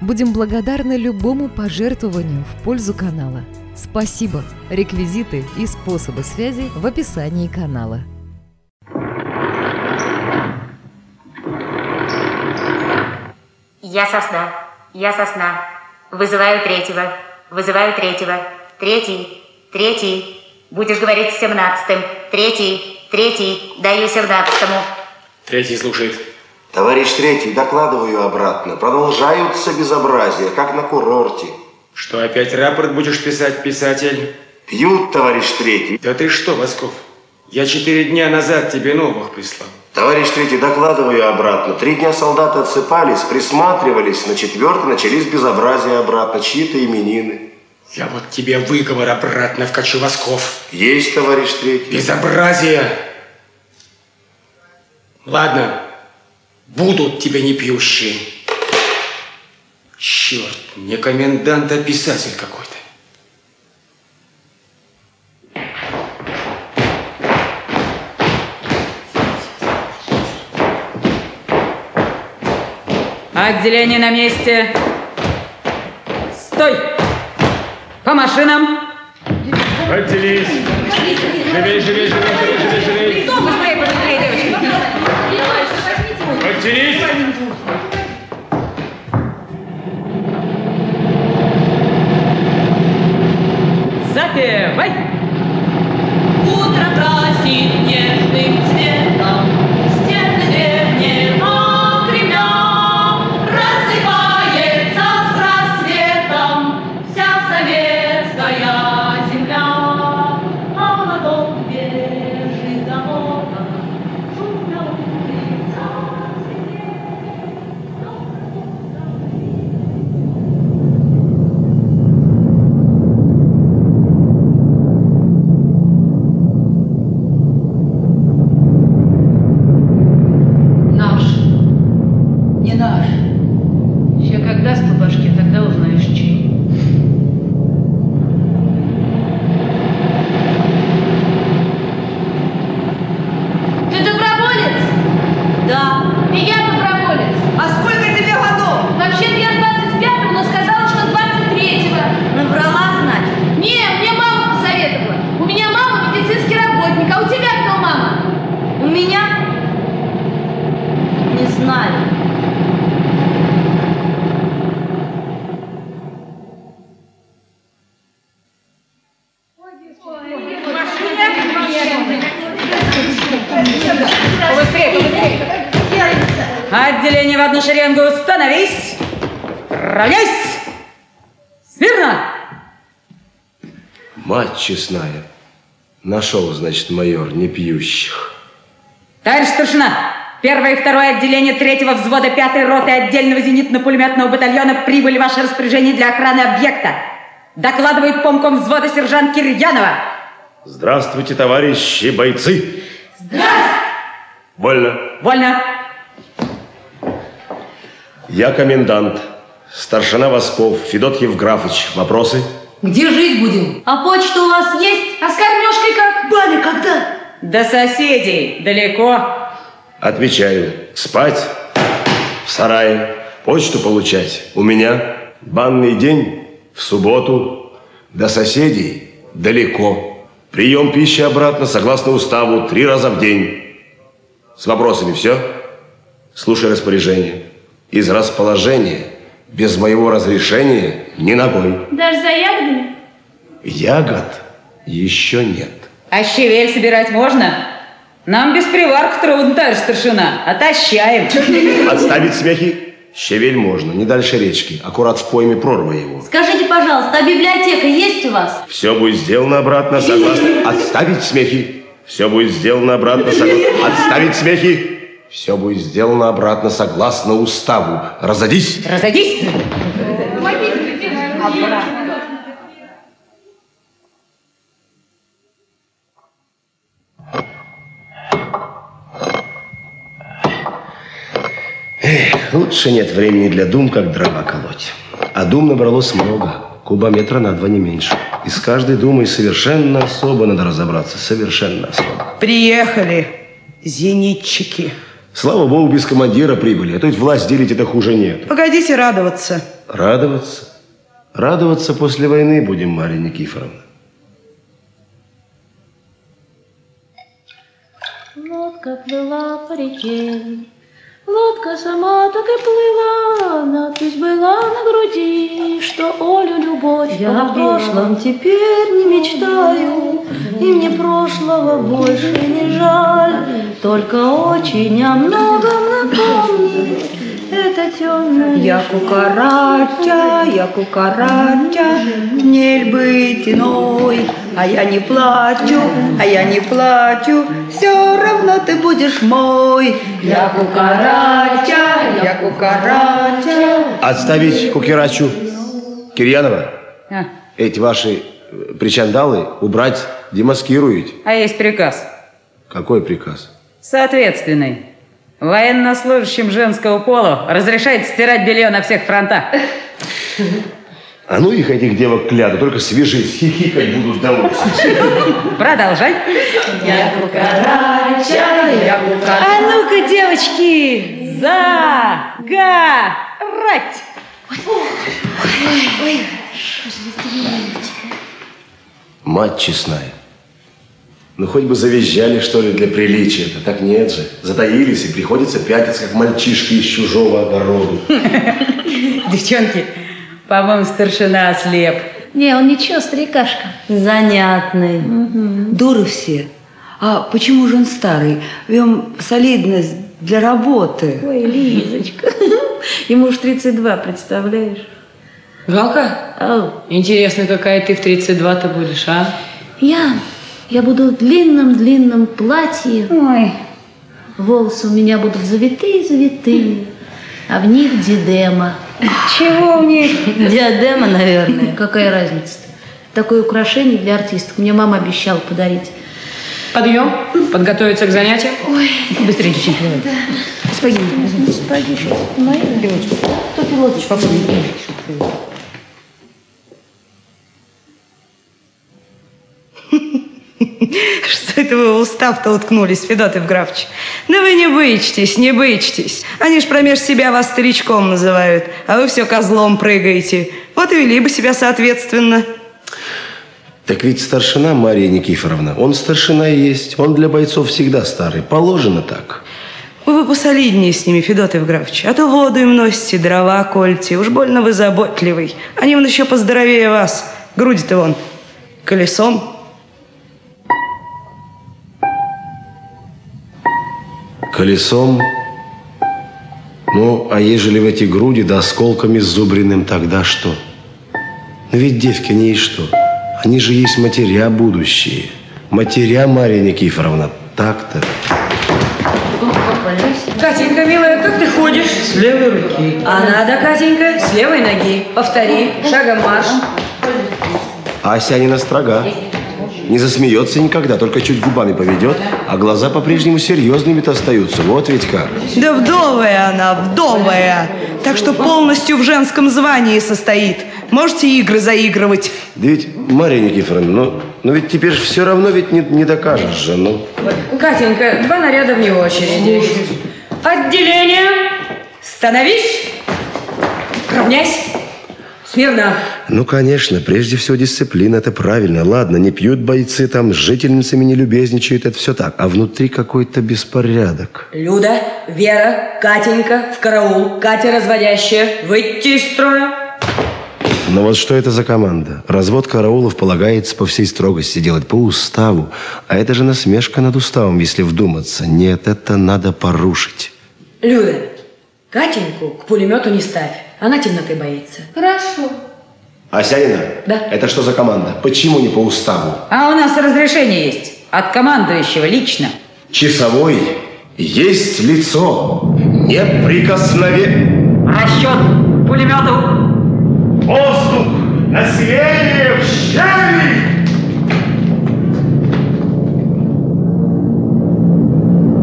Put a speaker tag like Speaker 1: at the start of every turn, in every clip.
Speaker 1: Будем благодарны любому пожертвованию в пользу канала. Спасибо! Реквизиты и способы связи в описании канала.
Speaker 2: Я сосна, я сосна. Вызываю третьего, вызываю третьего. Третий, третий. Будешь говорить с семнадцатым. Третий, третий. Даю семнадцатому.
Speaker 3: Третий слушает.
Speaker 4: Товарищ третий, докладываю обратно. Продолжаются безобразия, как на курорте.
Speaker 3: Что, опять рапорт будешь писать, писатель?
Speaker 4: Пьют, товарищ третий.
Speaker 3: Да ты что, Восков? Я четыре дня назад тебе новых прислал.
Speaker 4: Товарищ третий, докладываю обратно. Три дня солдаты отсыпались, присматривались. На четвертый начались безобразия обратно. Чьи-то именины.
Speaker 3: Я вот тебе выговор обратно вкачу, Восков.
Speaker 4: Есть, товарищ третий.
Speaker 3: Безобразие! Ладно, будут тебе не пьющие. Черт, не комендант, а писатель какой-то.
Speaker 5: Отделение на месте. Стой! По машинам.
Speaker 3: Отделись! Живей, живей, живей, живей, живей, Отделись!
Speaker 5: Запевай!
Speaker 6: Утро красит нежным цветом
Speaker 4: честная. Нашел, значит, майор непьющих.
Speaker 5: Товарищ старшина, первое и второе отделение третьего взвода пятой роты отдельного зенитно-пулеметного батальона прибыли в ваше распоряжение для охраны объекта. Докладывает помком взвода сержант Кирьянова.
Speaker 4: Здравствуйте, товарищи бойцы.
Speaker 5: Здравствуйте.
Speaker 4: Вольно.
Speaker 5: Вольно.
Speaker 4: Я комендант. Старшина Восков, Федот Евграфович. Вопросы?
Speaker 7: Где жить будем?
Speaker 6: А почта у вас есть? А с кормежкой как?
Speaker 8: Баня когда?
Speaker 5: До соседей далеко.
Speaker 4: Отвечаю. Спать в сарае, почту получать у меня. Банный день в субботу. До соседей далеко. Прием пищи обратно, согласно уставу, три раза в день. С вопросами все? Слушай распоряжение. Из расположения, без моего разрешения, ни ногой.
Speaker 6: Даже за ягодами?
Speaker 4: Ягод еще нет.
Speaker 5: А щавель собирать можно? Нам без приварка трудно, товарищ старшина. Отощаем.
Speaker 4: Отставить смехи? Щавель можно, не дальше речки. Аккурат в пойме прорва его.
Speaker 8: Скажите, пожалуйста, а библиотека есть у вас?
Speaker 4: Все будет сделано обратно, согласно... Отставить смехи. Все будет сделано обратно, согласно... Отставить смехи. Все будет сделано обратно согласно уставу. Разодись!
Speaker 5: Разодись!
Speaker 4: Эх, лучше нет времени для дум, как дрова колоть. А дум набралось много, кубометра на два не меньше. И с каждой думой совершенно особо надо разобраться, совершенно особо.
Speaker 9: Приехали зенитчики.
Speaker 4: Слава богу, без командира прибыли. А то ведь власть делить это хуже нет.
Speaker 9: Погодите радоваться.
Speaker 4: Радоваться? Радоваться после войны будем, Марья Никифоровна.
Speaker 10: Лодка плыла по реке, лодка сама так и плыла, надпись была на груди, что Олю любовь
Speaker 8: Я о прошлом теперь не мечтаю, и мне прошлого больше не жаль. Только очень о многом напомнит это темное.
Speaker 5: Я кукарача, я кукарача, не быть иной, а я не плачу, а я не плачу, все равно ты будешь мой. Я кукарача, я кукарача.
Speaker 4: Отставить кукерачу. Кирьянова,
Speaker 5: А,
Speaker 4: эти ваши э, причандалы убрать демаскируют.
Speaker 5: а есть приказ.
Speaker 4: Какой приказ?
Speaker 5: Соответственный. Военнослужащим женского пола разрешается стирать белье на всех фронтах.
Speaker 4: А ну их, этих девок кляду, только свежить, хихикать будут домой.
Speaker 5: Продолжай.
Speaker 8: Я кукарача, я кукарача.
Speaker 5: А ну-ка, девочки, загорать!
Speaker 4: Мать честная. Ну, хоть бы завизжали, что ли, для приличия-то. Так нет же. Затаились, и приходится пятиться, как мальчишки из чужого огорода.
Speaker 5: Девчонки, по-моему, старшина ослеп.
Speaker 10: Не, он ничего, старикашка.
Speaker 8: Занятный.
Speaker 11: Дуры все. А почему же он старый? В нем солидность для работы.
Speaker 10: Ой, Лизочка, ему уж 32, представляешь?
Speaker 12: Галка,
Speaker 10: Ау.
Speaker 12: интересно, какая ты в 32-то будешь, а?
Speaker 10: Я, я буду в длинном-длинном платье.
Speaker 5: Ой,
Speaker 10: Волосы у меня будут завитые-завитые, а в них дидема.
Speaker 5: чего у них?
Speaker 8: Диадема, наверное.
Speaker 10: Какая разница-то? Такое украшение для артисток мне мама обещала подарить.
Speaker 12: Подъем, подготовиться к занятиям.
Speaker 5: Быстрее, девчонки, давай.
Speaker 10: Спагетти, возьмите спагетти. Мои девочки. Кто пилоточку попробует?
Speaker 9: Что это вы устав-то уткнулись, Федот Евграфович? Да вы не бычтесь, не бычтесь. Они ж промеж себя вас старичком называют, а вы все козлом прыгаете. Вот и вели бы себя соответственно.
Speaker 4: Так ведь старшина Мария Никифоровна, он старшина и есть. Он для бойцов всегда старый. Положено так.
Speaker 9: Вы бы посолиднее с ними, Федот Евграфович. А то воду им носите, дрова кольте. Уж больно вы заботливый. Они вон еще поздоровее вас. Груди-то вон колесом.
Speaker 4: Колесом. Ну, а ежели в эти груди да осколками с зубриным, тогда что? Но ведь девки не есть что. Они же есть матеря будущие. Матеря, Мария Никифоровна. Так-то.
Speaker 5: Катенька, милая, как ты ходишь?
Speaker 12: С левой руки.
Speaker 5: А надо, Катенька, с левой ноги. Повтори, шагом марш.
Speaker 4: А Асянина строга. Не засмеется никогда, только чуть губами поведет, а глаза по-прежнему серьезными-то остаются. Вот ведь как.
Speaker 9: Да вдовая она, вдовая. Так что полностью в женском звании состоит. Можете игры заигрывать.
Speaker 4: Да ведь, Мария Никифоровна, ну, ну ведь теперь все равно ведь не, не докажешь же, ну.
Speaker 5: Катенька, два наряда вне очереди. Отделение. Становись. Равняйся. Смирно.
Speaker 4: Ну, конечно, прежде всего дисциплина, это правильно. Ладно, не пьют бойцы, там с жительницами не любезничают, это все так. А внутри какой-то беспорядок.
Speaker 5: Люда, Вера, Катенька, в караул. Катя разводящая. Выйти из строя.
Speaker 4: Но вот что это за команда? Развод караулов полагается по всей строгости делать по уставу. А это же насмешка над уставом, если вдуматься. Нет, это надо порушить.
Speaker 5: Люда, Катеньку к пулемету не ставь. Она темноты боится.
Speaker 10: Хорошо.
Speaker 4: Асянина?
Speaker 5: Да.
Speaker 4: Это что за команда? Почему не по уставу?
Speaker 5: А у нас разрешение есть. От командующего лично.
Speaker 4: Часовой есть лицо. Неприкосновен.
Speaker 5: Расчет пулемету.
Speaker 13: Воздух! Население в щели!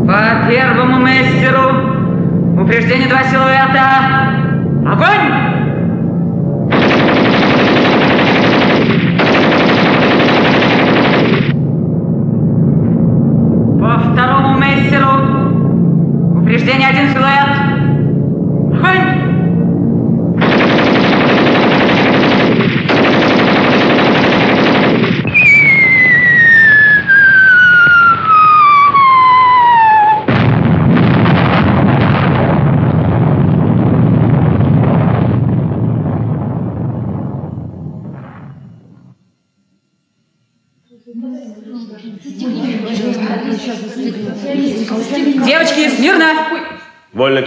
Speaker 5: По первому мастеру упреждение два силуэта. Огонь!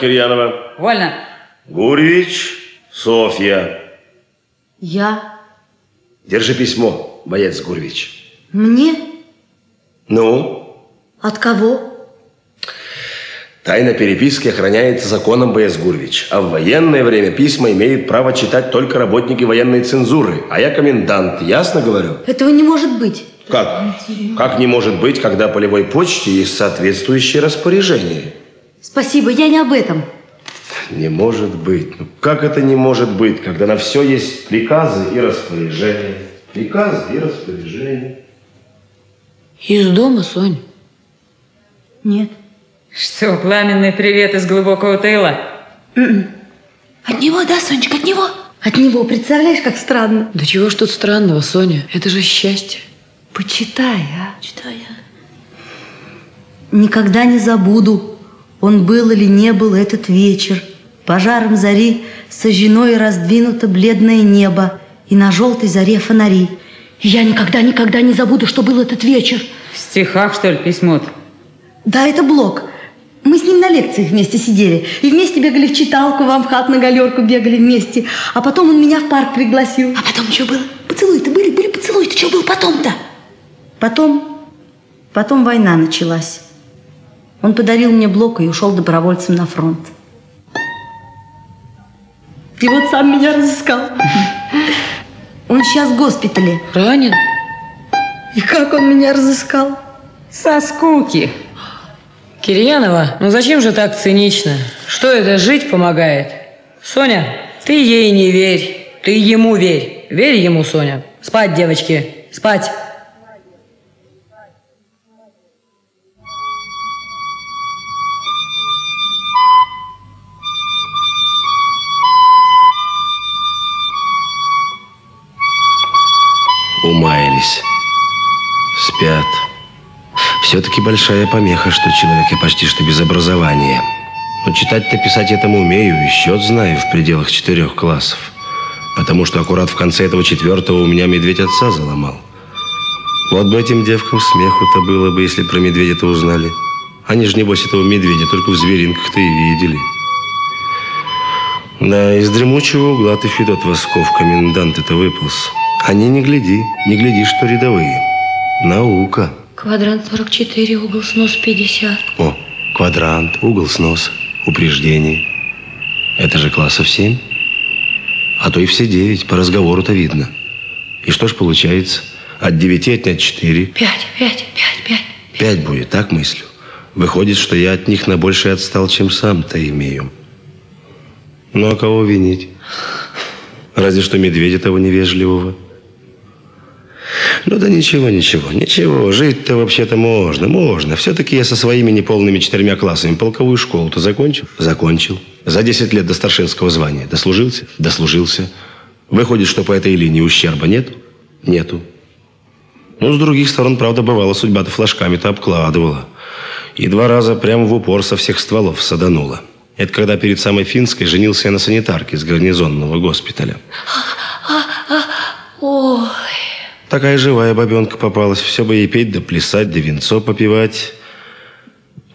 Speaker 4: Кирьянова.
Speaker 5: Вольно.
Speaker 4: Гуревич, Софья.
Speaker 8: Я?
Speaker 4: Держи письмо, боец Гуревич.
Speaker 8: Мне?
Speaker 4: Ну?
Speaker 8: От кого?
Speaker 4: Тайна переписки охраняется законом боец Гуревич. А в военное время письма имеют право читать только работники военной цензуры. А я комендант, ясно говорю?
Speaker 8: Этого не может быть.
Speaker 4: Как? Как не может быть, когда полевой почте есть соответствующее распоряжение?
Speaker 8: Спасибо, я не об этом.
Speaker 4: Не может быть. Ну, как это не может быть, когда на все есть приказы и распоряжения? Приказы и распоряжения.
Speaker 11: Из дома, Сонь?
Speaker 8: Нет.
Speaker 5: Что, пламенный привет из глубокого тыла?
Speaker 8: От него, да, Сонечка, от него? От него, представляешь, как странно.
Speaker 11: Да чего ж тут странного, Соня? Это же счастье.
Speaker 8: Почитай, а? Читай, Никогда не забуду, он был или не был этот вечер. Пожаром зари сожжено и раздвинуто бледное небо, и на желтой заре фонари. И я никогда-никогда не забуду, что был этот вечер.
Speaker 5: В стихах, что ли, письмо-то?
Speaker 8: Да, это Блок. Мы с ним на лекциях вместе сидели. И вместе бегали в читалку, в Амхат на галерку бегали вместе. А потом он меня в парк пригласил. А потом что было? Поцелуй-то были, были поцелуи-то. Что было потом-то? Потом, потом война началась. Он подарил мне блок и ушел добровольцем на фронт. И вот сам меня разыскал. Он сейчас в госпитале.
Speaker 11: Ранен?
Speaker 8: И как он меня разыскал?
Speaker 5: Со скуки.
Speaker 11: Кирьянова, ну зачем же так цинично? Что это, жить помогает? Соня, ты ей не верь, ты ему верь. Верь ему, Соня. Спать, девочки, спать.
Speaker 4: Большая помеха, что человек я почти что без образования. Но читать-то писать этому умею, и счет знаю в пределах четырех классов. Потому что аккурат в конце этого четвертого у меня медведь отца заломал. Вот бы этим девкам смеху-то было бы, если про медведя-то узнали. Они же, небось, этого медведя только в зверинках-то и видели. Да, из дремучего угла ты, Федот Восков, комендант это выполз. Они не гляди, не гляди, что рядовые. Наука.
Speaker 10: Квадрант 44, угол снос 50.
Speaker 4: О, квадрант, угол сноса, упреждение. Это же классов 7. А то и все 9, по разговору-то видно. И что ж получается? От 9 отнять 4.
Speaker 10: Пять, пять, пять, пять.
Speaker 4: 5 будет, так мыслю. Выходит, что я от них на больше отстал, чем сам-то имею. Ну, а кого винить? Разве что медведя того невежливого. Ну да ничего, ничего, ничего. Жить-то вообще-то можно, можно. Все-таки я со своими неполными четырьмя классами полковую школу-то закончил? Закончил. За 10 лет до старшинского звания. Дослужился? Дослужился. Выходит, что по этой линии ущерба нет? Нету. Ну, с других сторон, правда, бывало, судьба-то флажками-то обкладывала. И два раза прямо в упор со всех стволов саданула. Это когда перед самой финской женился я на санитарке из гарнизонного госпиталя.
Speaker 10: А, а, ой.
Speaker 4: Такая живая бабенка попалась. Все бы ей петь да плясать, да венцо попивать.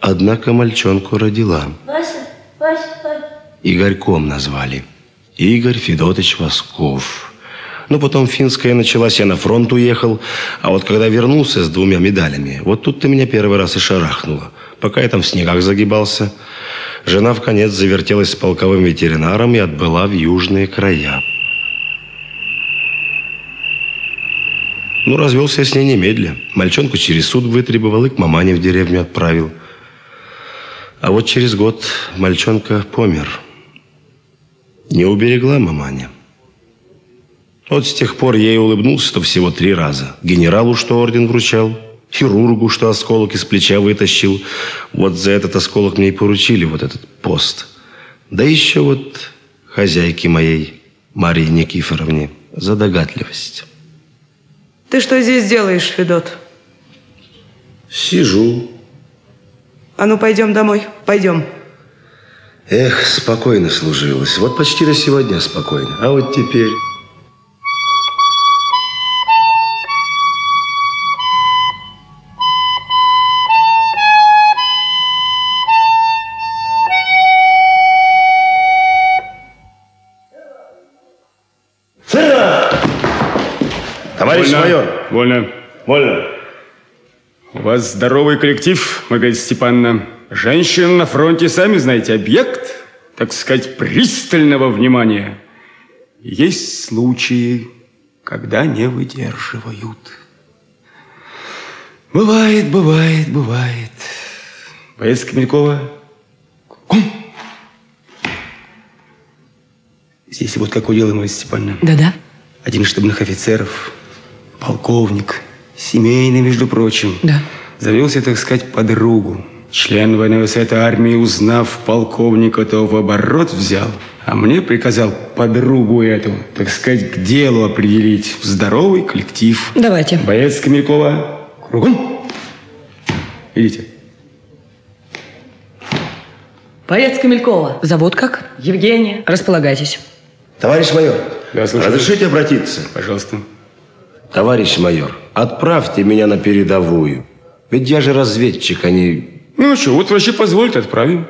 Speaker 4: Однако мальчонку родила.
Speaker 10: Вася, Вася, Вася.
Speaker 4: Игорьком назвали. Игорь Федотович Восков. Ну, потом финская началась, я на фронт уехал. А вот когда вернулся с двумя медалями, вот тут-то меня первый раз и шарахнуло. Пока я там в снегах загибался, жена в конец завертелась с полковым ветеринаром и отбыла в южные края. Ну, развелся я с ней немедля. Мальчонку через суд вытребовал и к мамане в деревню отправил. А вот через год мальчонка помер. Не уберегла маманя. Вот с тех пор я и улыбнулся-то всего три раза. Генералу, что орден вручал, хирургу, что осколок из плеча вытащил. Вот за этот осколок мне и поручили вот этот пост. Да еще вот хозяйке моей, Марии Никифоровне, за догадливость.
Speaker 9: Ты что здесь делаешь, Федот?
Speaker 4: Сижу.
Speaker 9: А ну, пойдем домой. Пойдем.
Speaker 4: Эх, спокойно служилась. Вот почти до сегодня спокойно. А вот теперь... майор.
Speaker 13: Вольно.
Speaker 4: Вольно.
Speaker 13: У вас здоровый коллектив, Маргарита Степановна. Женщины на фронте, сами знаете, объект, так сказать, пристального внимания. Есть случаи, когда не выдерживают. Бывает, бывает, бывает. Боец Камелькова. Кум. Здесь вот какое дело, Мария Степановна.
Speaker 11: Да-да.
Speaker 13: Один из штабных офицеров, полковник, семейный, между прочим.
Speaker 11: Да.
Speaker 13: Завелся, так сказать, подругу. Член военного совета армии, узнав полковника, то в оборот взял, а мне приказал подругу эту, так сказать, к делу определить здоровый коллектив.
Speaker 11: Давайте.
Speaker 13: Боец Камелькова, кругом. Идите.
Speaker 11: Боец Камелькова. Зовут как? Евгения. Располагайтесь.
Speaker 4: Товарищ майор,
Speaker 13: Да, слушаю.
Speaker 4: разрешите обратиться?
Speaker 13: Пожалуйста.
Speaker 4: Товарищ майор, отправьте меня на передовую. Ведь я же разведчик, а не...
Speaker 13: Ну что, вот врачи позволят, отправим.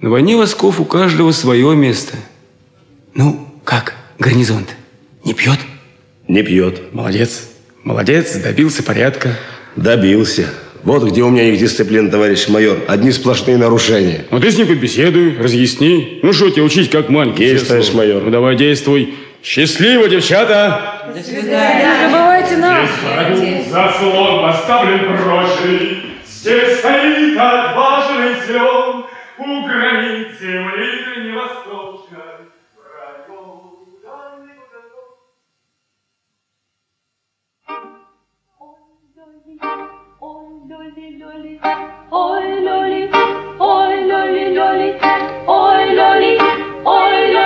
Speaker 13: На войне восков у каждого свое место. Ну, как, гарнизон Не пьет?
Speaker 4: Не пьет.
Speaker 13: Молодец. Молодец, добился порядка.
Speaker 4: Добился. Вот где у меня их дисциплина, товарищ майор. Одни сплошные нарушения.
Speaker 13: Ну ты с ним побеседуй, разъясни. Ну что тебе учить как маленький?
Speaker 4: Есть, товарищ майор.
Speaker 13: Ну давай действуй. Счастливо, девчата!
Speaker 11: Не забывайте нас.
Speaker 13: Заслон поставлен прочный, Здесь стоит отважный слен У границ земли дальневосточной.
Speaker 10: Ой, Лоли, ой, Лоли, Лоли, ой, Лоли, ой, Лоли, Лоли,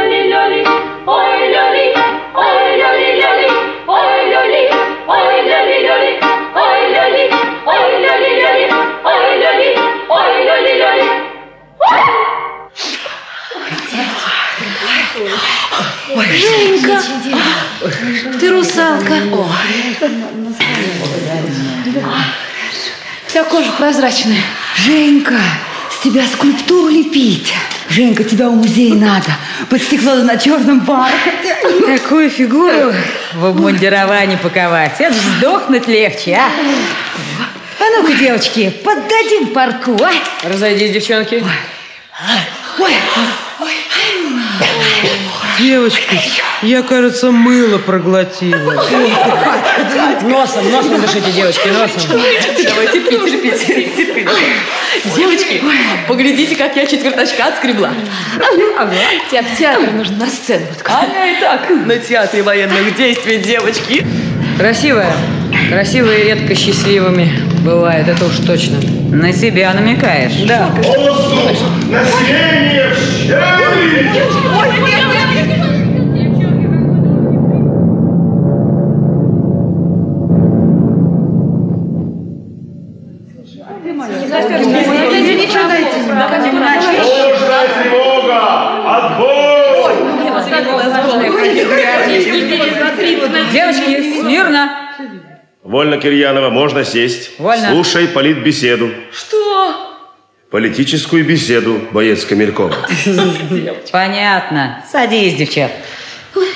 Speaker 10: Ой,
Speaker 8: Женька, ты русалка.
Speaker 14: У тебя кожа прозрачная.
Speaker 8: Женька, с тебя скульптуру лепить. Женька, тебя в музей надо. Под стекло на черном бархате.
Speaker 5: Такую фигуру в обмундировании паковать. Это сдохнуть легче, а? А ну-ка, девочки, поддадим парку, а?
Speaker 11: Разойдись, девчонки.
Speaker 8: Ой,
Speaker 9: Девочки, я, кажется, мыло проглотила.
Speaker 11: Носом, носом дышите, девочки, носом.
Speaker 14: Давай терпи, терпи, терпи. Девочки, поглядите, как я четверточка отскребла. Тебе в театр нужно на сцену. А я и так на театре военных действий, девочки.
Speaker 11: Красивая. Красивые редко счастливыми бывает, это уж точно.
Speaker 5: На себя намекаешь?
Speaker 11: Да.
Speaker 4: Население Ложная
Speaker 5: Смирно.
Speaker 4: Вольно, Кирьянова, можно сесть.
Speaker 5: Вольно.
Speaker 4: Слушай политбеседу.
Speaker 14: Что?
Speaker 4: Политическую беседу, боец Камелькова.
Speaker 5: Понятно. Садись, девчат.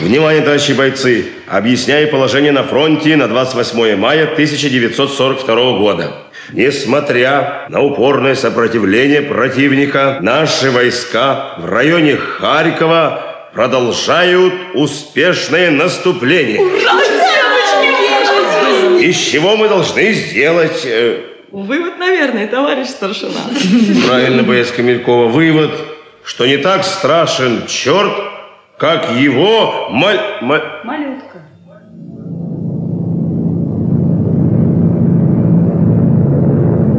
Speaker 4: Внимание, товарищи бойцы! Объясняю положение на фронте на 28 мая 1942 года. Несмотря на упорное сопротивление противника, наши войска в районе Харькова продолжают успешное наступление. Из чего мы должны сделать э,
Speaker 11: Вывод, наверное, товарищ старшина.
Speaker 4: Правильно, боец Камелькова. Вывод, что не так страшен черт, как его маль... маль...
Speaker 6: Малютка.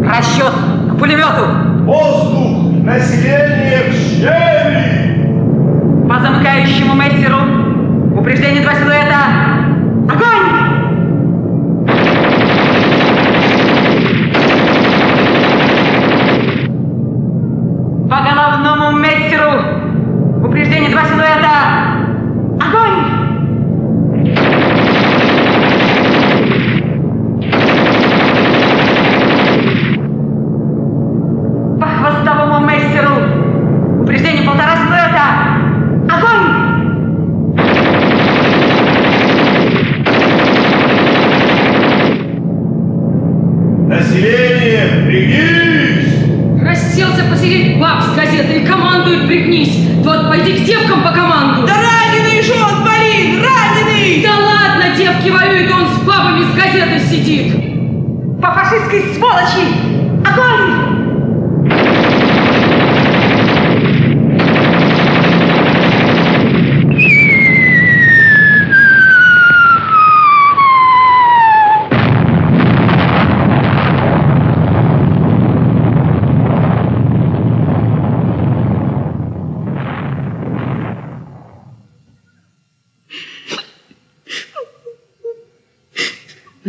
Speaker 6: Расчет к пулемету.
Speaker 4: Воздух! Население к щели!
Speaker 6: По замыкающему мессеру. Упреждение два силуэта. Огонь!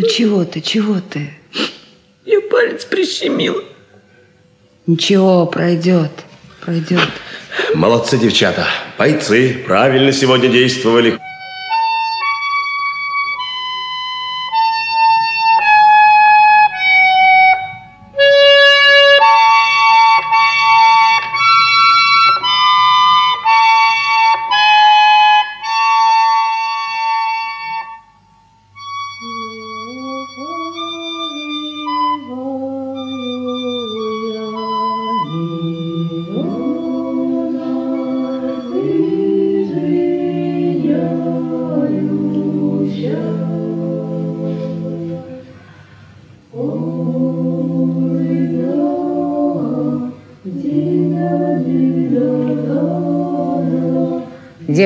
Speaker 15: Чего ты, чего ты?
Speaker 11: Я палец прищемила.
Speaker 15: Ничего, пройдет, пройдет.
Speaker 4: Молодцы, девчата. Бойцы правильно сегодня действовали.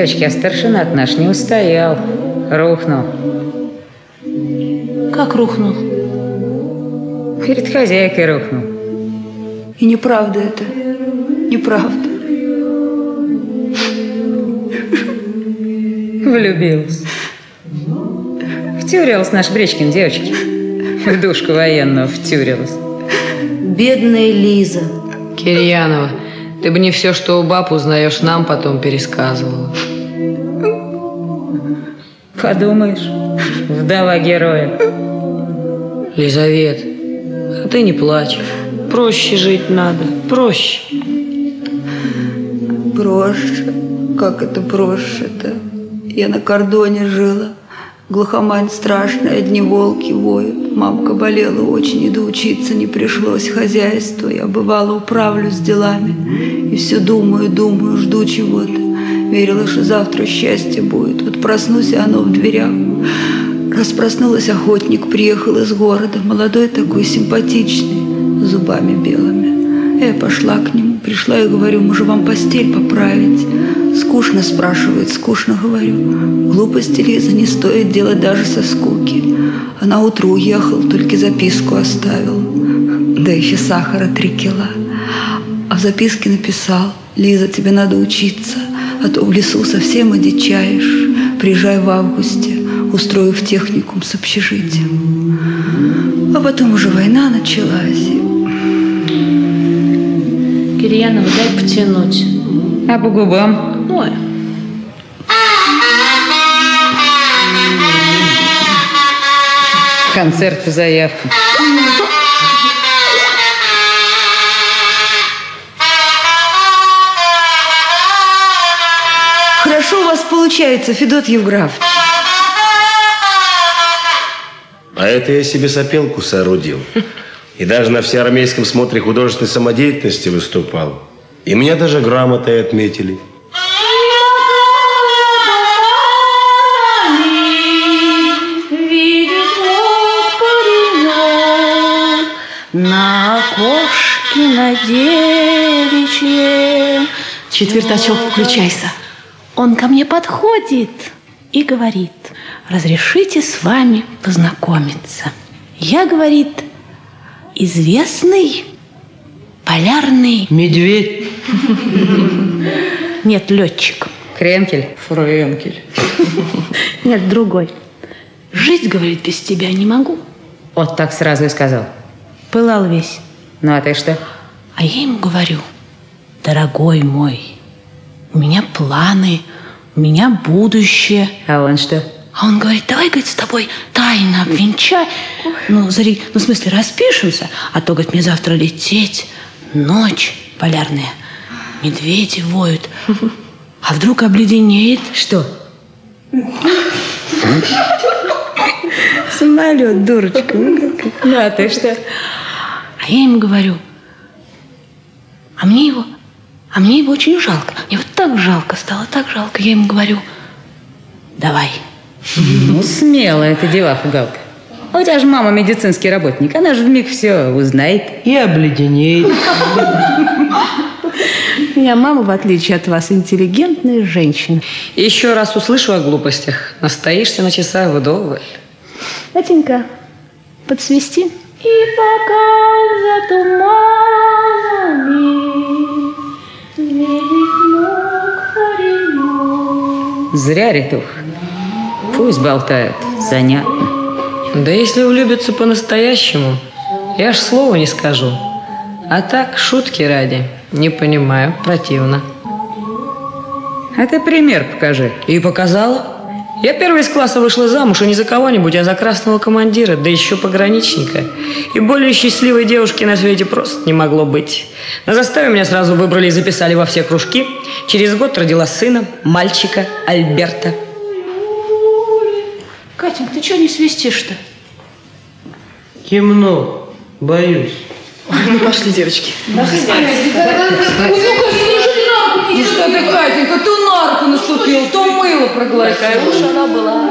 Speaker 5: Девочки, а старшина наш не устоял. Рухнул.
Speaker 12: Как рухнул?
Speaker 5: Перед хозяйкой рухнул.
Speaker 15: И неправда это, неправда.
Speaker 5: Влюбился. Втюрилась наш Бречкин, девочки. В душку военного втюрилась.
Speaker 12: Бедная Лиза.
Speaker 11: Кирьянова, ты бы не все, что у баб узнаешь, нам потом пересказывала.
Speaker 5: Подумаешь, вдова героя.
Speaker 11: Лизавет, а ты не плачь. Проще жить надо, проще.
Speaker 15: Проще. Как это проще-то? Я на кордоне жила. Глухомань страшная, одни волки воют. Мамка болела очень, и доучиться не пришлось. Хозяйство я бывало управлюсь делами. И все думаю, думаю, жду чего-то. Верила, что завтра счастье будет. Вот проснусь, и оно в дверях. Раз проснулась, охотник приехал из города. Молодой такой, симпатичный, зубами белыми. Я пошла к нему, пришла и говорю, может, вам постель поправить? Скучно, спрашивает, скучно, говорю. Глупости, Лиза, не стоит делать даже со скуки. А на утро уехал, только записку оставил. Да еще сахара три кила. А в записке написал, Лиза, тебе надо учиться, а то в лесу совсем одичаешь. Приезжай в августе, устрою в техникум с общежитием. А потом уже война началась.
Speaker 12: Кирьянова, дай потянуть.
Speaker 5: А по губам?
Speaker 12: Ой.
Speaker 5: Концерт по заявкам.
Speaker 15: Хорошо у вас получается, Федот Евграф.
Speaker 4: А это я себе сопелку соорудил. И даже на всеармейском смотре художественной самодеятельности выступал. И меня даже грамотой отметили.
Speaker 16: На окошке на девичьем.
Speaker 14: Четвертачок, включайся.
Speaker 16: Он ко мне подходит и говорит, разрешите с вами познакомиться. Я, говорит, известный полярный...
Speaker 11: Медведь.
Speaker 16: Нет, летчик.
Speaker 11: Кренкель. Френкель.
Speaker 16: Нет, другой. Жить, говорит, без тебя не могу.
Speaker 5: Вот так сразу и сказал.
Speaker 16: Пылал весь.
Speaker 5: Ну, а ты что?
Speaker 16: А я ему говорю, дорогой мой, у меня планы, у меня будущее.
Speaker 5: А он что?
Speaker 16: А он говорит, давай, говорит, с тобой тайно обвенчай. Ну, зари, ну, в смысле, распишемся, а то, говорит, мне завтра лететь. Ночь полярная, медведи воют. А вдруг обледенеет?
Speaker 5: Что?
Speaker 16: Самолет, дурочка.
Speaker 5: Ну, а ты что?
Speaker 16: А я ему говорю, а мне его, а мне его очень жалко. Мне вот так жалко стало, так жалко. Я ему говорю, давай.
Speaker 5: Ну, смелая ты деваха, Галка. А у тебя же мама медицинский работник. Она же вмиг все узнает.
Speaker 11: И обледенеет.
Speaker 16: У меня мама, в отличие от вас, интеллигентная женщина.
Speaker 11: Еще раз услышу о глупостях. Настоишься на часах вдоволь.
Speaker 16: Батенька, подсвисти. И пока за туманами.
Speaker 5: Зря, Ритух. Пусть болтают. Занятно.
Speaker 11: Да если влюбятся по-настоящему, я ж слова не скажу. А так, шутки ради. Не понимаю, противно.
Speaker 5: А ты пример покажи.
Speaker 11: И показала. Я первый из класса вышла замуж, и не за кого-нибудь, а за красного командира, да еще пограничника. И более счастливой девушки на свете просто не могло быть. На заставе меня сразу выбрали и записали во все кружки. Через год родила сына, мальчика Альберта.
Speaker 16: Катенька, ты что не свистишь-то?
Speaker 11: Темно, боюсь.
Speaker 14: Ну, пошли, девочки.
Speaker 6: Ну что ты, Катенька, то нарку наступил, то мыло проглотил.
Speaker 14: Такая уж она была.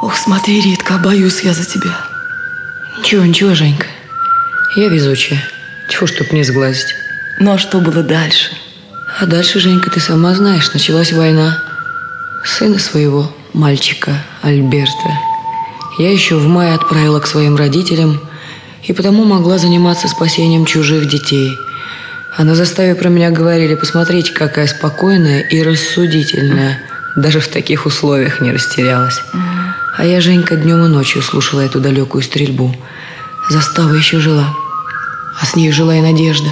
Speaker 14: Ох, смотри, Ритка, боюсь я за тебя.
Speaker 11: Ничего, ничего, Женька. Я везучая. Чего чтоб не сглазить.
Speaker 14: Ну а что было дальше?
Speaker 11: А дальше, Женька, ты сама знаешь, началась война. Сына своего, мальчика Альберта, я еще в мае отправила к своим родителям и потому могла заниматься спасением чужих детей. А на заставе про меня говорили, посмотрите, какая спокойная и рассудительная. Даже в таких условиях не растерялась. А я, Женька, днем и ночью слушала эту далекую стрельбу. Застава еще жила. А с ней жила и надежда,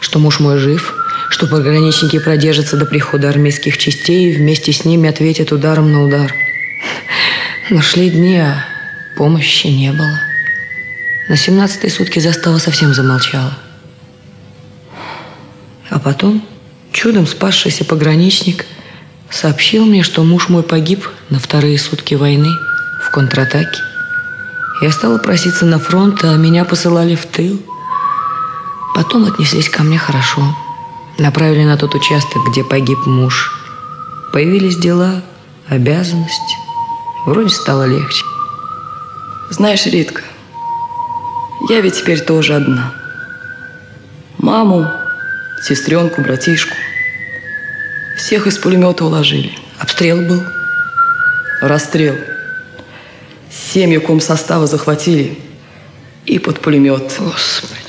Speaker 11: что муж мой жив, что пограничники продержатся до прихода армейских частей и вместе с ними ответят ударом на удар. Но шли дни, а помощи не было. На семнадцатой сутки застава совсем замолчала. А потом чудом спасшийся пограничник сообщил мне, что муж мой погиб на вторые сутки войны в контратаке. Я стала проситься на фронт, а меня посылали в тыл. Потом отнеслись ко мне хорошо. Направили на тот участок, где погиб муж. Появились дела, обязанности. Вроде стало легче.
Speaker 14: Знаешь, Ритка, я ведь теперь тоже одна. Маму, сестренку, братишку. Всех из пулемета уложили.
Speaker 11: Обстрел был?
Speaker 14: Расстрел. Семью комсостава захватили и под пулемет.
Speaker 11: Господи.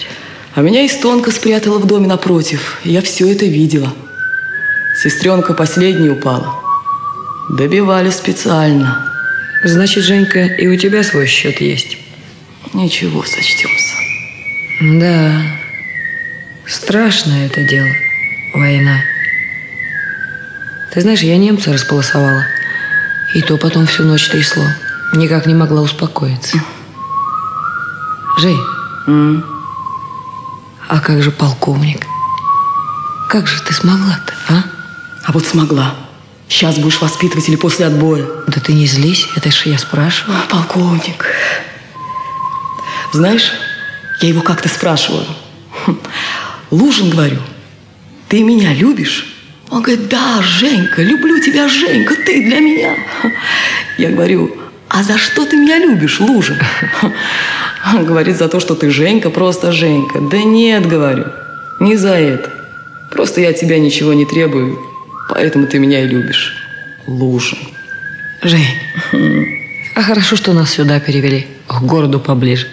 Speaker 14: А меня истонка спрятала в доме напротив. и Я все это видела. Сестренка последней упала. Добивали специально.
Speaker 11: Значит, Женька, и у тебя свой счет есть?
Speaker 14: Ничего, сочтемся.
Speaker 11: Да, страшное это дело, война. Ты знаешь, я немца располосовала. И то потом всю ночь трясло. Никак не могла успокоиться. Жень,
Speaker 14: М?
Speaker 11: А как же полковник? Как же ты смогла-то, а?
Speaker 14: А вот смогла. Сейчас будешь воспитывать или после отбоя.
Speaker 11: Да ты не злись, это ж я спрашиваю.
Speaker 14: А, полковник. Знаешь, я его как-то спрашиваю. Хм, Лужин, говорю, ты меня любишь? Он говорит, да, Женька, люблю тебя, Женька, ты для меня. Я говорю, а за что ты меня любишь? Он говорит, за то, что ты Женька, просто Женька. Да нет, говорю, не за это. Просто я от тебя ничего не требую, поэтому ты меня и любишь. Лужин.
Speaker 11: Жень, а хорошо, что нас сюда перевели, к городу поближе.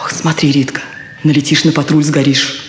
Speaker 14: Ох, смотри, Ритка, налетишь на патруль, сгоришь.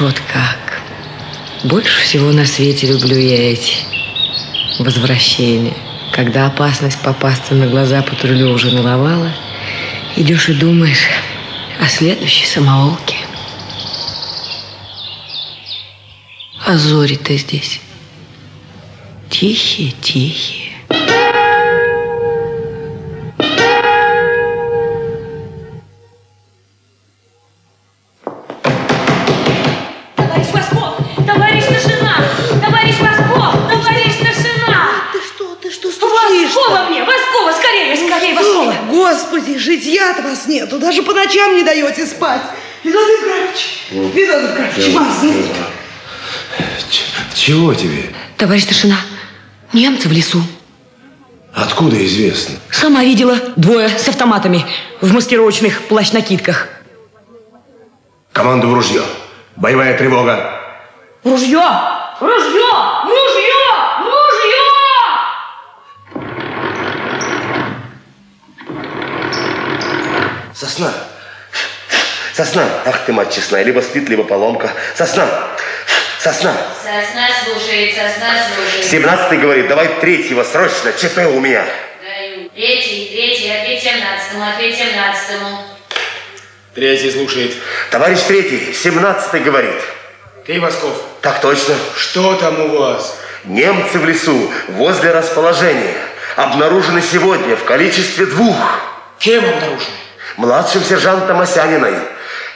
Speaker 11: Хорошо-то как. Больше всего на свете люблю я эти возвращения. Когда опасность попасться на глаза патрулю уже наловала, идешь и думаешь о следующей самоволке. А зори-то здесь тихие-тихие.
Speaker 14: Нету, даже по ночам не даете спать. Федот Евграфович, Федот Евграфович, вас нет.
Speaker 4: Чего тебе?
Speaker 11: Товарищ старшина, немцы в лесу.
Speaker 4: Откуда известно?
Speaker 11: Сама видела двое с автоматами в маскировочных плащ-накидках.
Speaker 4: Команду в ружье. Боевая тревога.
Speaker 17: Ружье! Ружье! Ружье! Ружье!
Speaker 4: Сосна. Сосна. Ах ты, мать честная. Либо спит, либо поломка. Сосна. Сосна.
Speaker 18: Сосна слушает, сосна слушает.
Speaker 4: Семнадцатый говорит, давай третьего, срочно. ЧП у меня.
Speaker 18: Даю. Третий, третий, ответь семнадцатому, ответь семнадцатому.
Speaker 3: Третий слушает.
Speaker 4: Товарищ третий, семнадцатый говорит.
Speaker 3: Ты, Восков,
Speaker 4: Так точно.
Speaker 3: что там у вас?
Speaker 4: Немцы в лесу, возле расположения. Обнаружены сегодня в количестве двух.
Speaker 3: Кем обнаружены?
Speaker 4: Младшим сержантом Осяниной.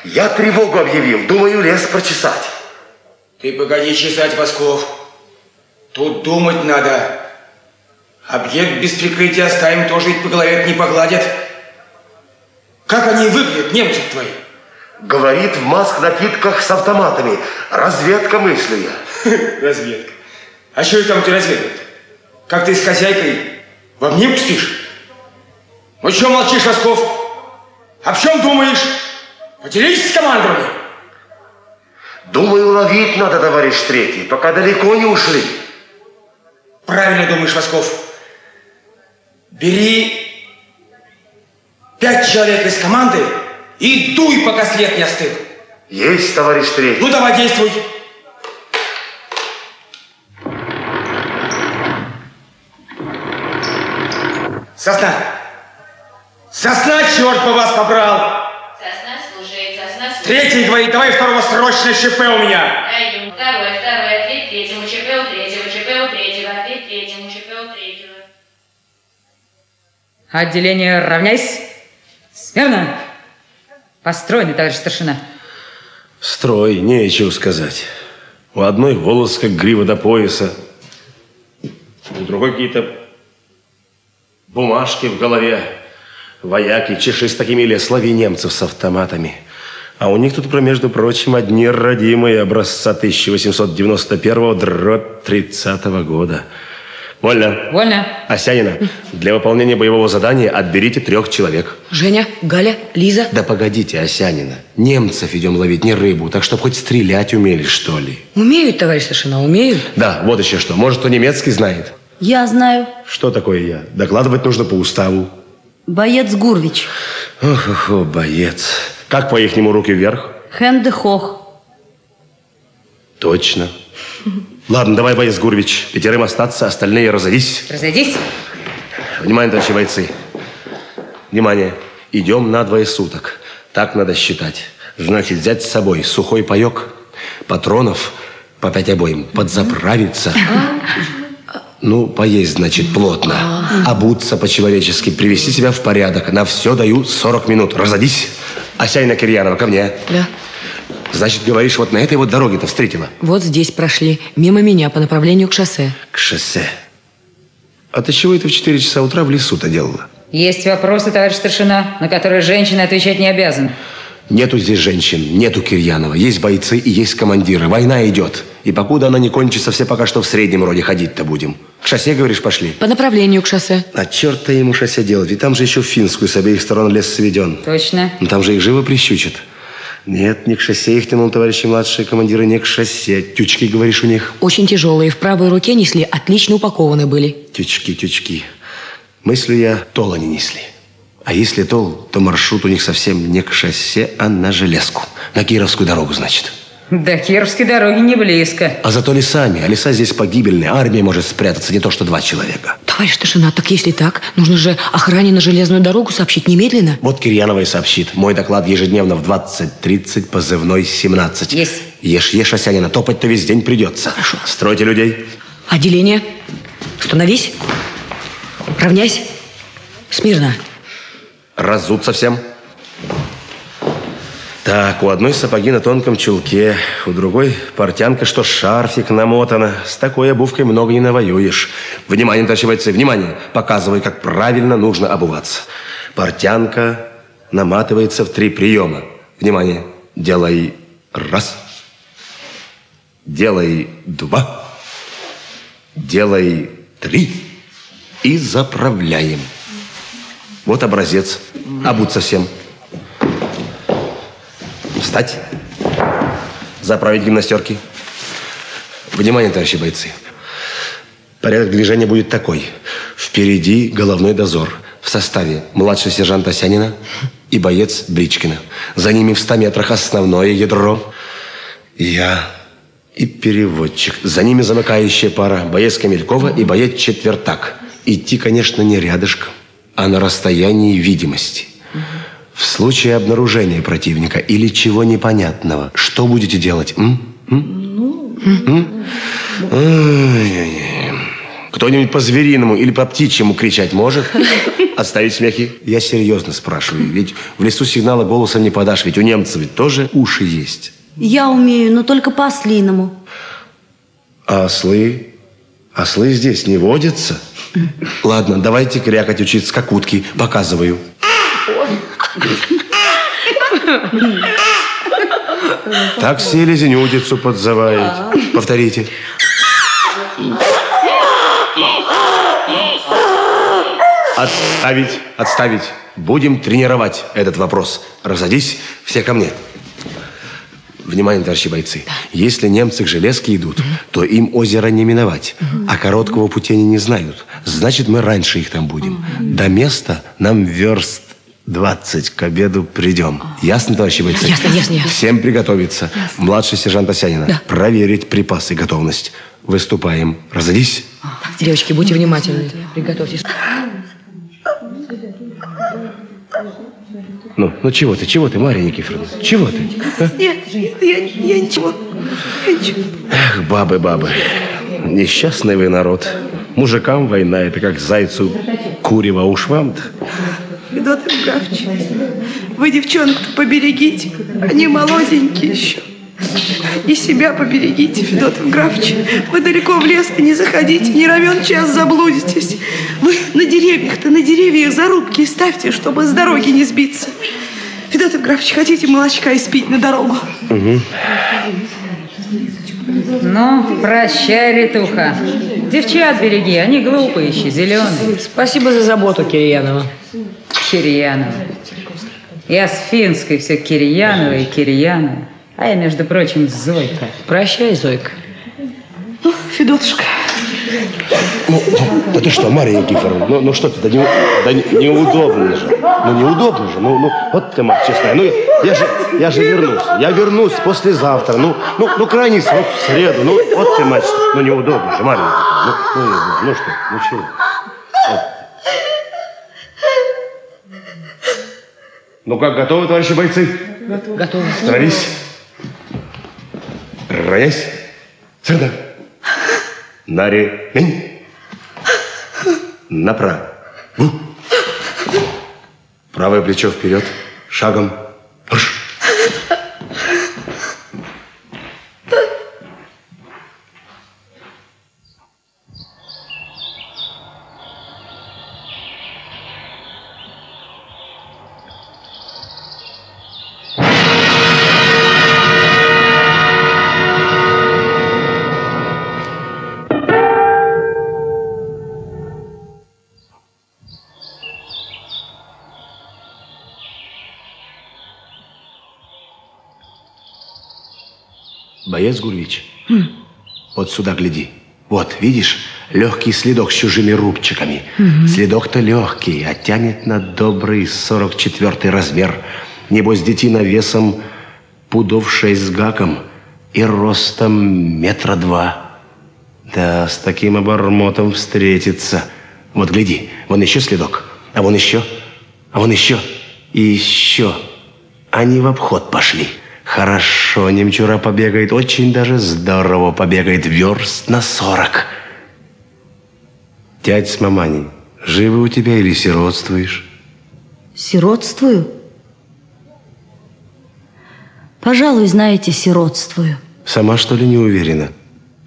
Speaker 4: Я тревогу объявил, думаю, лес прочесать.
Speaker 3: Ты погоди чесать, Восков. Тут думать надо. Объект без прикрытия оставим, тоже ведь по голове не погладят. Как они выглядят, немцы твои?
Speaker 4: Говорит в маск-накидках с автоматами. Разведка мыслю я.
Speaker 3: Разведка. А что там тебя разведывают? Как ты с хозяйкой в обнимку спишь? Ну что молчишь, Восков? О чем думаешь? Поделись с командованием.
Speaker 4: Думаю, ловить надо, товарищ третий, пока далеко не ушли.
Speaker 3: Правильно думаешь, Восков. Бери пять человек из команды и дуй, пока след не остыл.
Speaker 4: Есть, товарищ третий.
Speaker 3: Ну, давай, действуй. Сосна! Сосна, черт бы вас побрал!
Speaker 18: Сосна слушает, сосна слушает.
Speaker 3: Третий говорит, давай второго срочно ШП у меня.
Speaker 18: Даю. Второй, второй, ответь третьему, ЧП у третьего, ЧП у третьего, ответь третьему, ЧП у третьего.
Speaker 5: Отделение, равняйсь. Смирно. Построены, товарищ старшина.
Speaker 4: Строй, нечего сказать. У одной волос как грива до пояса, у другой какие-то бумажки в голове. Вояки, чеши с такими или слави немцев с автоматами. А у них тут, про между прочим, одни родимые образца 1891 дробь 30 года. Вольно.
Speaker 5: Вольно.
Speaker 4: Осянина, для выполнения боевого задания отберите трех человек.
Speaker 11: Женя, Галя, Лиза.
Speaker 4: Да погодите, Осянина. Немцев идем ловить, не рыбу, так что хоть стрелять умели, что ли.
Speaker 11: Умеют, товарищ старшина, умеют.
Speaker 4: Да, вот еще что. Может, кто немецкий знает?
Speaker 8: Я знаю.
Speaker 4: Что такое я? Докладывать нужно по уставу.
Speaker 8: Боец Гурвич.
Speaker 4: Ох, ох, ох, боец. Как по ихнему руки вверх?
Speaker 8: Хенде Хох.
Speaker 4: Точно. Ладно, давай, боец Гурвич. Пятерым остаться, остальные разойдись.
Speaker 5: Разойдись.
Speaker 4: Внимание, товарищи бойцы. Внимание. Идем на двое суток. Так надо считать. Значит, взять с собой сухой паек, патронов по пять обоим, подзаправиться. Ну, поесть, значит, плотно. Обуться по-человечески, привести себя в порядок. На все даю 40 минут. Разойдись. Осяйна Кирьянова, ко мне.
Speaker 11: Да.
Speaker 4: Значит, говоришь, вот на этой вот дороге-то встретила?
Speaker 11: Вот здесь прошли, мимо меня, по направлению к шоссе.
Speaker 4: К шоссе. А ты чего это в 4 часа утра в лесу-то делала?
Speaker 5: Есть вопросы, товарищ старшина, на которые женщина отвечать не обязана.
Speaker 4: Нету здесь женщин, нету Кирьянова. Есть бойцы и есть командиры. Война идет. И покуда она не кончится, все пока что в среднем роде ходить-то будем. К шоссе, говоришь, пошли?
Speaker 11: По направлению к шоссе.
Speaker 4: А черт-то ему шоссе делать, ведь там же еще в Финскую с обеих сторон лес сведен.
Speaker 5: Точно.
Speaker 4: Ну, там же их живо прищучат. Нет, не к шоссе их тянул, товарищи младшие командиры, не к шоссе. Тючки, говоришь, у них?
Speaker 11: Очень тяжелые, в правой руке несли, отлично упакованы были.
Speaker 4: Тючки, тючки. Мыслю я, тол они несли. А если тол, то маршрут у них совсем не к шоссе, а на железку. На Кировскую дорогу, значит.
Speaker 5: До Кировской дороги не близко.
Speaker 4: А зато лесами. А леса здесь погибельные. Армия может спрятаться, не то что два человека.
Speaker 11: Товарищ старшина, так если так, нужно же охране на железную дорогу сообщить немедленно.
Speaker 4: Вот Кирьянова и сообщит. Мой доклад ежедневно в 20.30, позывной 17.
Speaker 5: Есть.
Speaker 4: Ешь, ешь, Осянина, топать-то весь день придется.
Speaker 11: Хорошо.
Speaker 4: Стройте людей.
Speaker 11: Отделение. Становись. Равняйся. Смирно.
Speaker 4: Разуться всем. Так, у одной сапоги на тонком чулке, у другой портянка, что шарфик намотана. С такой обувкой много не навоюешь. Внимание, товарищи бойцы, внимание! Показывай, как правильно нужно обуваться. Портянка наматывается в три приема. Внимание! Делай раз. Делай два. Делай три. И заправляем. Вот образец. Обуться всем. Встать. Заправить гимнастерки. Внимание, товарищи бойцы. Порядок движения будет такой. Впереди головной дозор в составе младший сержант Осянина и боец Бричкина. За ними в 100 метрах основное ядро. Я и переводчик. За ними замыкающая пара боец Камелькова и боец Четвертак. Идти, конечно, не рядышком, а на расстоянии видимости. В случае обнаружения противника или чего непонятного, что будете делать? М? М? Кто-нибудь по-звериному или по-птичьему кричать может? Отставить смехи? Я серьезно спрашиваю. Ведь в лесу сигнала голосом не подашь. Ведь у немцев ведь тоже уши есть.
Speaker 8: Я умею, но только по-ослиному.
Speaker 4: А ослы? Ослы здесь не водятся? Ладно, давайте крякать учиться как утки. Показываю. Так селезень удицу подзывает. Повторите. Отставить, отставить. Будем тренировать этот вопрос. Разойдись, все ко мне. Внимание, товарищи бойцы. Если немцы к железке идут, то им озеро не миновать. А короткого пути они не знают. Значит, мы раньше их там будем. До места нам верст 20 к обеду придем. Ясно, товарищи бойцы?
Speaker 11: Ясно, ясно, ясно.
Speaker 4: Всем приготовиться. Младший сержант Осянина. Проверить припасы и готовность. Выступаем. Разойдись.
Speaker 11: Девочки, будьте внимательны. Приготовьтесь.
Speaker 4: Ну, ну чего ты, чего ты, Марья Никифоровна? Чего ты? а?
Speaker 9: Нет, нет, я, я ничего. Я ничего.
Speaker 4: Эх, бабы, бабы. Несчастный вы народ. Мужикам война, это как зайцу курева, уж вам-то.
Speaker 9: Федот Евграфович, вы девчонок-то поберегите. Они молоденькие еще. И себя поберегите, Федот Евграфович. Вы далеко в лес не заходите, не равен час заблудитесь. Вы на деревьях-то, на деревьях зарубки ставьте, чтобы с дороги не сбиться. Федот Евграфович, хотите молочка испить на дорогу?
Speaker 5: Ну, прощай, Ритуха. Девчат береги, они глупые еще, зеленые.
Speaker 11: Спасибо за заботу, Кирьянова.
Speaker 5: Кирьянова. Я с финской все Кирьянова и Кирьянова. А я, между прочим, Зойка.
Speaker 11: Прощай, Зойка.
Speaker 9: Ну, Федотушка,
Speaker 4: Ну, да ты что, Мария Никифоровна, ну, ну что ты, да, не, да не- неудобно же. Ну, неудобно же. Ну, ну, вот ты, мать, честная. Ну, я же, я же вернусь. Я вернусь послезавтра. Ну, ну, ну, крайний срок в среду. Ну, вот ты, мать, ну, неудобно же, Мария Никифоровна. Ну, ну, ну, ну что, ну, чего? Вот. Ну как, готовы, товарищи бойцы?
Speaker 11: Готово.
Speaker 4: Становись. Равняйся. Сюда. На ремень. Направо. Правое плечо вперед. Шагом. Вот сюда гляди. Вот, видишь, легкий следок с чужими рубчиками.
Speaker 16: Мгм.
Speaker 4: Следок-то легкий, а тянет на добрый 44 размер. Небось, детина весом пудов шесть с гаком и ростом метра два. Да, с таким обормотом встретиться. Вот, гляди, вон еще следок, а вон еще, а вон еще и еще. Они в обход пошли. Хорошо немчура побегает, очень даже здорово побегает, верст на сорок. Дядь с маманей, живы у тебя или сиротствуешь?
Speaker 8: Сиротствую? Пожалуй, знаете, сиротствую.
Speaker 4: Сама, что ли, не уверена?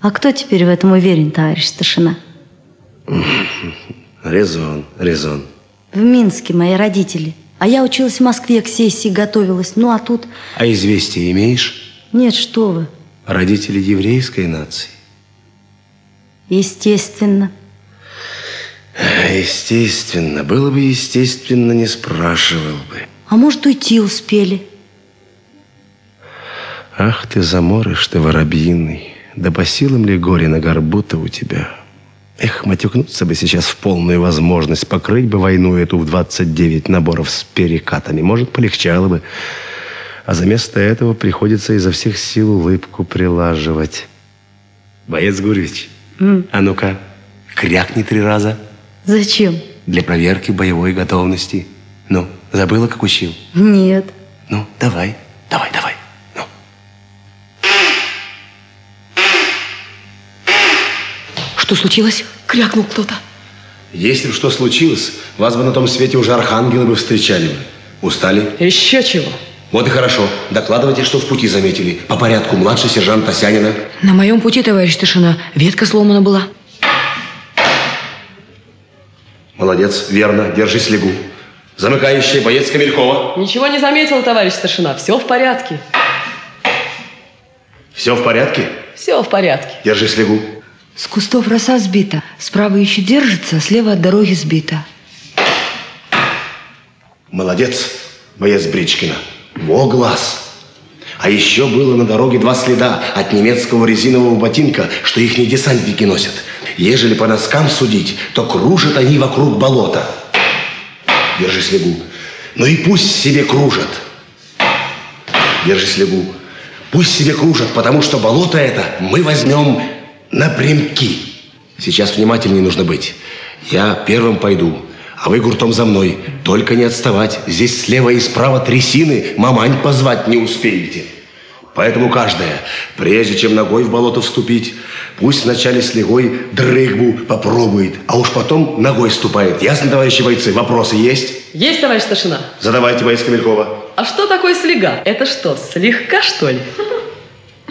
Speaker 8: А кто теперь в этом уверен, товарищ старшина?
Speaker 4: Резон, резон.
Speaker 8: В Минске мои родители. А я училась в Москве, к сессии готовилась. Ну, а тут...
Speaker 4: А известие имеешь?
Speaker 8: Нет, что вы.
Speaker 4: Родители еврейской нации.
Speaker 8: Естественно.
Speaker 4: Естественно. Было бы естественно, не спрашивал бы.
Speaker 8: А может, уйти успели.
Speaker 4: Ах ты, заморыш ты воробьиный. Да по силам ли горе на горбу-то у тебя? Эх, матюкнуться бы сейчас в полную возможность, покрыть бы войну эту в 29 наборов с перекатами. Может, полегчало бы. А за место этого приходится изо всех сил улыбку прилаживать. Боец Гуревич,
Speaker 8: М,
Speaker 4: а ну-ка, крякни три раза
Speaker 8: Зачем?
Speaker 4: для проверки боевой готовности. Ну, забыла, как учил?
Speaker 8: Нет.
Speaker 4: Ну, давай, давай, давай.
Speaker 14: Что случилось? Крякнул кто-то.
Speaker 4: Если бы что случилось, вас бы на том свете уже архангелы бы встречали бы. Устали?
Speaker 14: Еще чего?
Speaker 4: Вот и хорошо. Докладывайте, что в пути заметили. По порядку. Младший сержант Тасянина.
Speaker 11: На моем пути, товарищ старшина, ветка сломана была.
Speaker 4: Молодец. Верно. Держи слегу. Замыкающий боец Камелькова.
Speaker 14: Ничего не заметил, товарищ старшина. Все в порядке.
Speaker 4: Все в порядке?
Speaker 14: Все в порядке.
Speaker 4: Держи слегу.
Speaker 15: С кустов роса сбита, справа еще держится, слева от дороги сбита.
Speaker 4: Молодец, боец Бричкина. Во глаз. А еще было на дороге два следа от немецкого резинового ботинка, что их десантники носят. Ежели по носкам судить, то кружат они вокруг болота. Держи слегу. Ну и пусть себе кружат. Держи слегу. Пусть себе кружат, потому что болото это мы возьмем напрямки. Сейчас внимательнее нужно быть. Я первым пойду, а вы гуртом за мной. Только не отставать. Здесь слева и справа трясины, мамань позвать не успеете. Поэтому каждая, прежде чем ногой в болото вступить, пусть вначале с легой дрыгбу попробует, а уж потом ногой ступает. Ясно, товарищи бойцы? Вопросы есть?
Speaker 14: Есть, товарищ старшина?
Speaker 4: Задавайте, боец Камелькова.
Speaker 14: А что такое слега? Это что, слегка, что ли?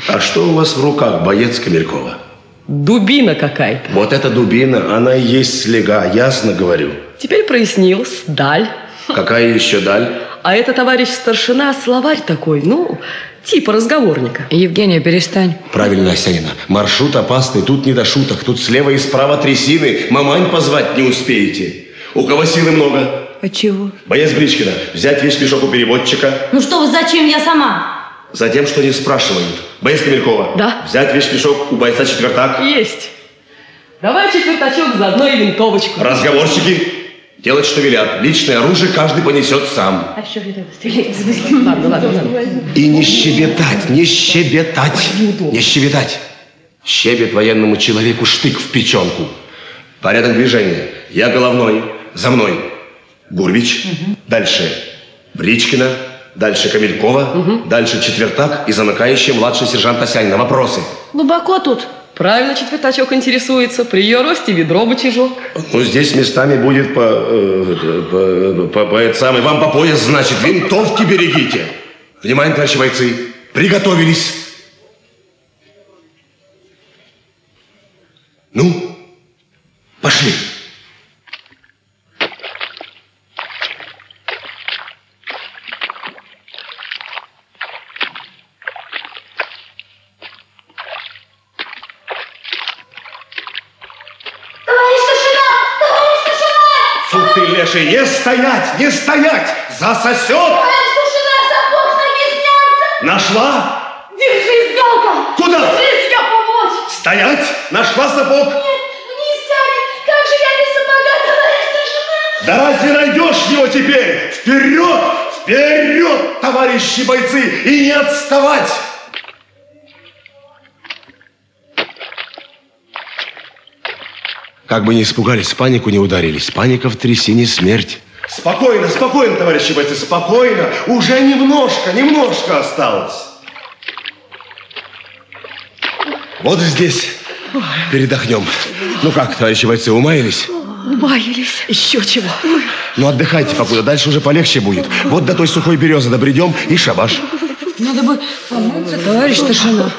Speaker 4: А что у вас в руках, боец Камелькова?
Speaker 14: Дубина какая-то.
Speaker 4: Вот эта дубина, она и есть слега, ясно говорю.
Speaker 14: Теперь прояснилось. Даль.
Speaker 4: Какая еще даль?
Speaker 14: А это, товарищ старшина, словарь такой, ну, типа разговорника.
Speaker 11: Евгения, перестань.
Speaker 4: Правильно, Осянина. Маршрут опасный, тут не до шуток. Тут слева и справа трясины. Мамань позвать не успеете. У кого силы много?
Speaker 15: А чего?
Speaker 4: Боец Бричкина, взять весь мешок у переводчика.
Speaker 8: Ну что вы, зачем я сама?
Speaker 4: Затем, что не спрашивают. Боец Камелькова.
Speaker 14: Да.
Speaker 4: Взять весь мешок у бойца четвертак.
Speaker 14: Есть. Давай четвертачок, заодно и винтовочку.
Speaker 4: Разговорчики делать, что велят. Личное оружие каждый понесет сам.
Speaker 14: А что это? Стрелять? Ладно, ладно, ладно.
Speaker 4: И не щебетать, не щебетать, не щебетать. Щебет военному человеку штык в печенку. Порядок движения. Я головной, за мной. Гурвич, дальше Бричкина, дальше Камелькова, дальше Четвертак и замыкающий младший сержант Осянина. Вопросы?
Speaker 14: Глубоко тут. Правильно четвертачок интересуется. При ее росте ведро бочажок.
Speaker 4: Ну, здесь местами будет по, э, по, по, по это самое, вам по пояс, значит, винтовки берегите. Внимание, товарищи бойцы, приготовились. Ну, пошли.
Speaker 10: Товарищ старшина! Товарищ старшина!
Speaker 4: Фу ты, леший, не стоять, не стоять! Засосет!
Speaker 10: Товарищ старшина, сапог с ноги снялся!
Speaker 4: Нашла?
Speaker 10: Держись, Галка!
Speaker 4: Куда?
Speaker 10: Держись, я помочь!
Speaker 4: Стоять! Нашла сапог?
Speaker 10: Нет, вниз тянет! Как же я без сапога, товарищ старшина?
Speaker 4: Да разве найдешь его теперь? Вперед! Вперед, товарищи бойцы! И не отставать! Как бы не испугались, панику не ударились. Паника в трясине смерть. Спокойно, спокойно, товарищи бойцы, спокойно. Уже немножко, немножко осталось. Вот здесь передохнем. Ну как, товарищи бойцы, умаялись?
Speaker 14: Убавились. Еще чего.
Speaker 4: Ну отдыхайте покуда, дальше уже полегче будет. Вот до той сухой березы добредем и шабаш.
Speaker 15: Надо бы помыться, товарищ старшина.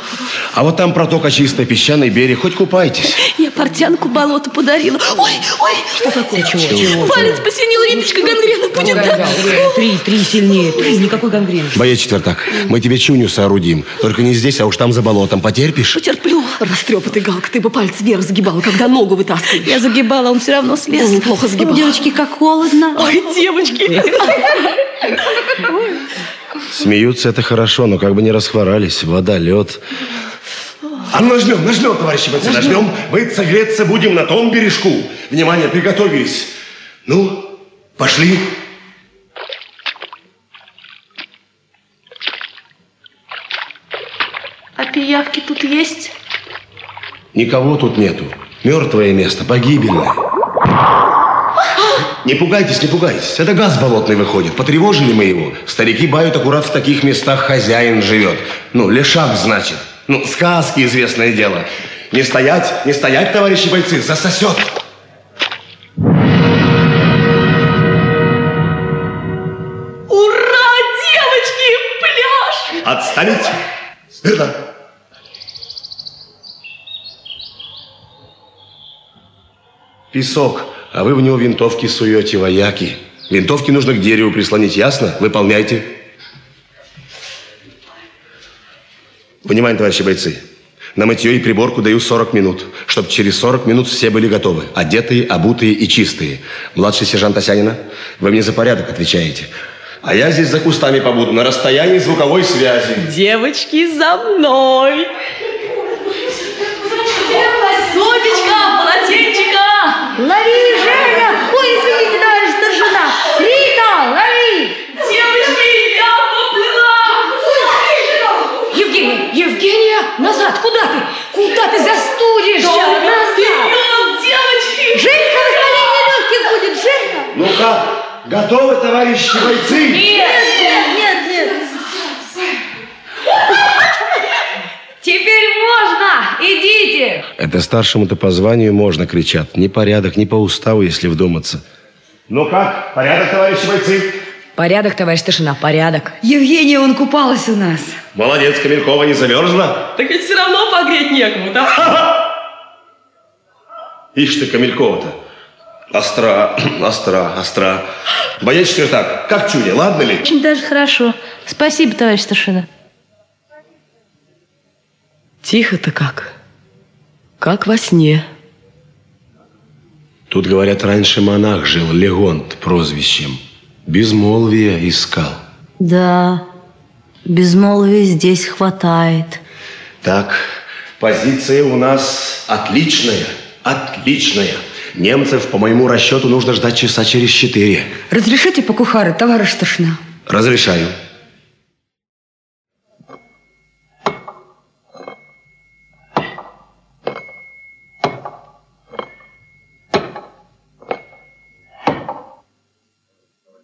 Speaker 4: А вот там протока чистая, песчаный берег, хоть купайтесь.
Speaker 14: Портянку болото подарила. Ой, ой.
Speaker 15: Что такое? Чего? Чего?
Speaker 14: Палец посинел, Риточка, гангрена будет. да?
Speaker 15: Три, три сильнее. Три, никакой гангрены.
Speaker 4: Боец четвертак, мы тебе чуню соорудим. Только не здесь, а уж там за болотом. Потерпишь?
Speaker 14: Потерплю. Растрепатый Галка, ты бы палец вверх загибала, когда ногу вытаскиваешь. Я загибала, он все равно слез. Он плохо загибал.
Speaker 8: Девочки, как холодно.
Speaker 14: Ой, девочки.
Speaker 4: Смеются это хорошо, но как бы не расхворались. Вода, лед. А ну нажмем, нажмем, товарищи бойцы, нажмем. Мы согреться будем на том бережку. Внимание, приготовились. Ну, пошли.
Speaker 14: А пиявки тут есть?
Speaker 4: Никого тут нету. Мертвое место, погибельное. Не пугайтесь, не пугайтесь. Это газ болотный выходит. Потревожили мы его. Старики бают, аккурат в таких местах хозяин живет. Ну, лешак, значит. Ну, сказки, известное дело. Не стоять, не стоять, товарищи бойцы, засосет.
Speaker 14: Ура, девочки, пляж!
Speaker 4: Отставить. Смирно. Песок, а вы в него винтовки суете, вояки. Винтовки нужно к дереву прислонить, ясно? Выполняйте. Внимание, товарищи бойцы. На мытье и приборку даю 40 минут, чтобы через 40 минут все были готовы. Одетые, обутые и чистые. Младший сержант Осянина, вы мне за порядок отвечаете. А я здесь за кустами побуду, на расстоянии звуковой связи.
Speaker 14: Девочки, за мной! Сонечка, полотенчика!
Speaker 8: Лови, Женя! Ой, извините, товарищ старшина! Рита, лови!
Speaker 14: Девочки, я поплыла!
Speaker 15: Евгения, Евгения, назад, куда ты? Куда ты застудишься? Назад!
Speaker 14: Вперед, девочки!
Speaker 8: Женька, воспаление легких будет, Женька!
Speaker 4: Ну как, готовы, товарищи бойцы?
Speaker 8: Нет, нет, нет!
Speaker 15: Теперь можно! Идите!
Speaker 4: Это старшему-то по званию можно, кричат. Ни порядок, ни по уставу, если вдуматься. Ну как, порядок, товарищи бойцы?
Speaker 15: Порядок, товарищ старшина, порядок.
Speaker 9: Евгения, он купалась у нас.
Speaker 4: Молодец, Камелькова не замерзла?
Speaker 14: Так ведь все равно погреть некому, да?
Speaker 4: Ишь ты, Камелькова-то. Остра, остра, остра. Боец четвертак, как чуня, ладно ли?
Speaker 8: Очень даже хорошо. Спасибо, товарищ старшина.
Speaker 14: Тихо-то как. Как во сне.
Speaker 4: Тут, говорят, раньше монах жил, Легонт прозвищем. Безмолвие искал.
Speaker 8: Да, безмолвия здесь хватает.
Speaker 4: Так, позиция у нас отличная. Отличная. Немцев, по моему расчету, нужно ждать часа через четыре.
Speaker 15: Разрешите покухары, товарищ старшина?
Speaker 4: Разрешаю.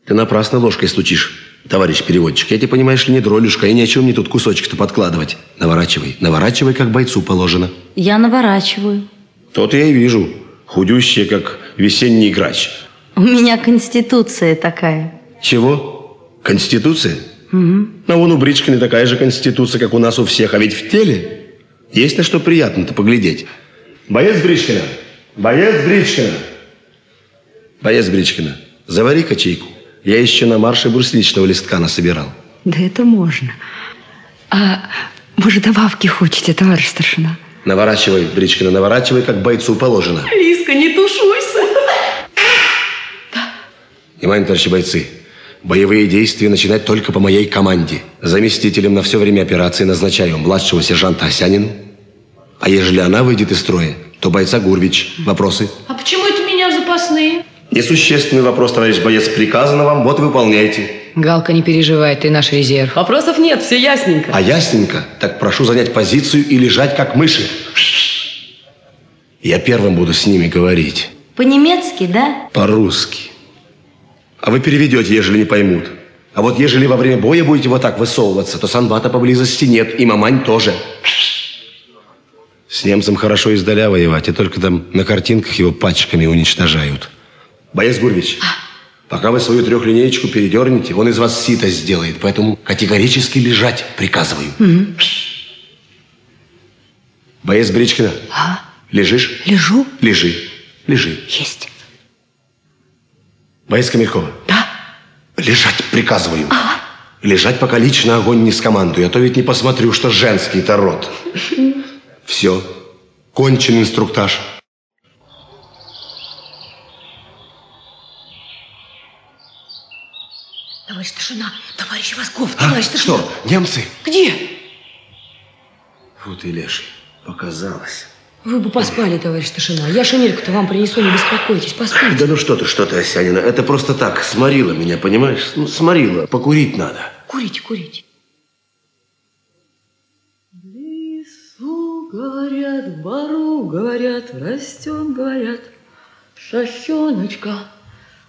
Speaker 4: Ты напрасно ложкой стучишь, товарищ переводчик. Я тебе, понимаешь ли, не дролюшка, и ни о чем мне тут кусочек-то подкладывать. Наворачивай, наворачивай, как бойцу положено.
Speaker 8: Я наворачиваю.
Speaker 4: То-то я и вижу. Худющая, как весенний грач.
Speaker 8: У меня конституция такая.
Speaker 4: Чего? Конституция?
Speaker 8: Мгм.
Speaker 4: А вон у Бричкина такая же конституция, как у нас у всех. А ведь в теле есть на что приятно-то поглядеть. Боец Бричкина! Боец Бричкина! Боец Бричкина, завари качейку. Я еще на марше брусличного листка насобирал.
Speaker 15: Да это можно. А может, добавки хочете, товарищ старшина?
Speaker 4: Наворачивай, Бричкина, наворачивай, как бойцу положено.
Speaker 14: Лиска, не тушуйся.
Speaker 4: Внимание, товарищи бойцы. Боевые действия начинать только по моей команде. Заместителем на все время операции назначаю младшего сержанта Осянину. А ежели она выйдет из строя, то бойца Гурвич. Вопросы?
Speaker 6: А почему это меня запасные?
Speaker 4: Несущественный вопрос, товарищ боец. Приказано вам, вот выполняйте.
Speaker 11: Галка, не переживай, ты наш резерв.
Speaker 14: Вопросов нет, все ясненько.
Speaker 4: А ясненько, так прошу занять позицию и лежать, как мыши. Я первым буду с ними говорить.
Speaker 8: По-немецки, да?
Speaker 4: По-русски. А вы переведете, ежели не поймут. А вот ежели во время боя будете вот так высовываться, то санбата поблизости нет, и мамань тоже. С немцем хорошо издаля воевать, и только там на картинках его пачками уничтожают. Боец Гурвич, пока вы свою трехлинеечку передернете, он из вас сито сделает, поэтому категорически лежать приказываю. Боец Бричкина,
Speaker 15: А,
Speaker 4: лежишь?
Speaker 15: лежу.
Speaker 4: Лежи. Лежи.
Speaker 15: Есть.
Speaker 4: Боец Камелькова. Да. Лежать приказываю. Лежать, пока лично огонь не скомандую, а то ведь не посмотрю, что женский-то род. Все. Кончен инструктаж.
Speaker 15: Товарищ старшина, товарищ Восков,
Speaker 4: А,
Speaker 15: товарищ старшина.
Speaker 4: что, немцы?
Speaker 15: Где?
Speaker 4: Фу ты, леший, показалось.
Speaker 11: Вы бы поспали, товарищ старшина. Я шинельку-то вам принесу, не беспокойтесь, поспите.
Speaker 4: Да ну что ты, что ты, Осянина, это просто так, сморило меня, понимаешь? Ну, сморило, покурить надо.
Speaker 11: Курите, курите.
Speaker 14: лесу, говорят, в бару, говорят, растет, говорят, шащеночка,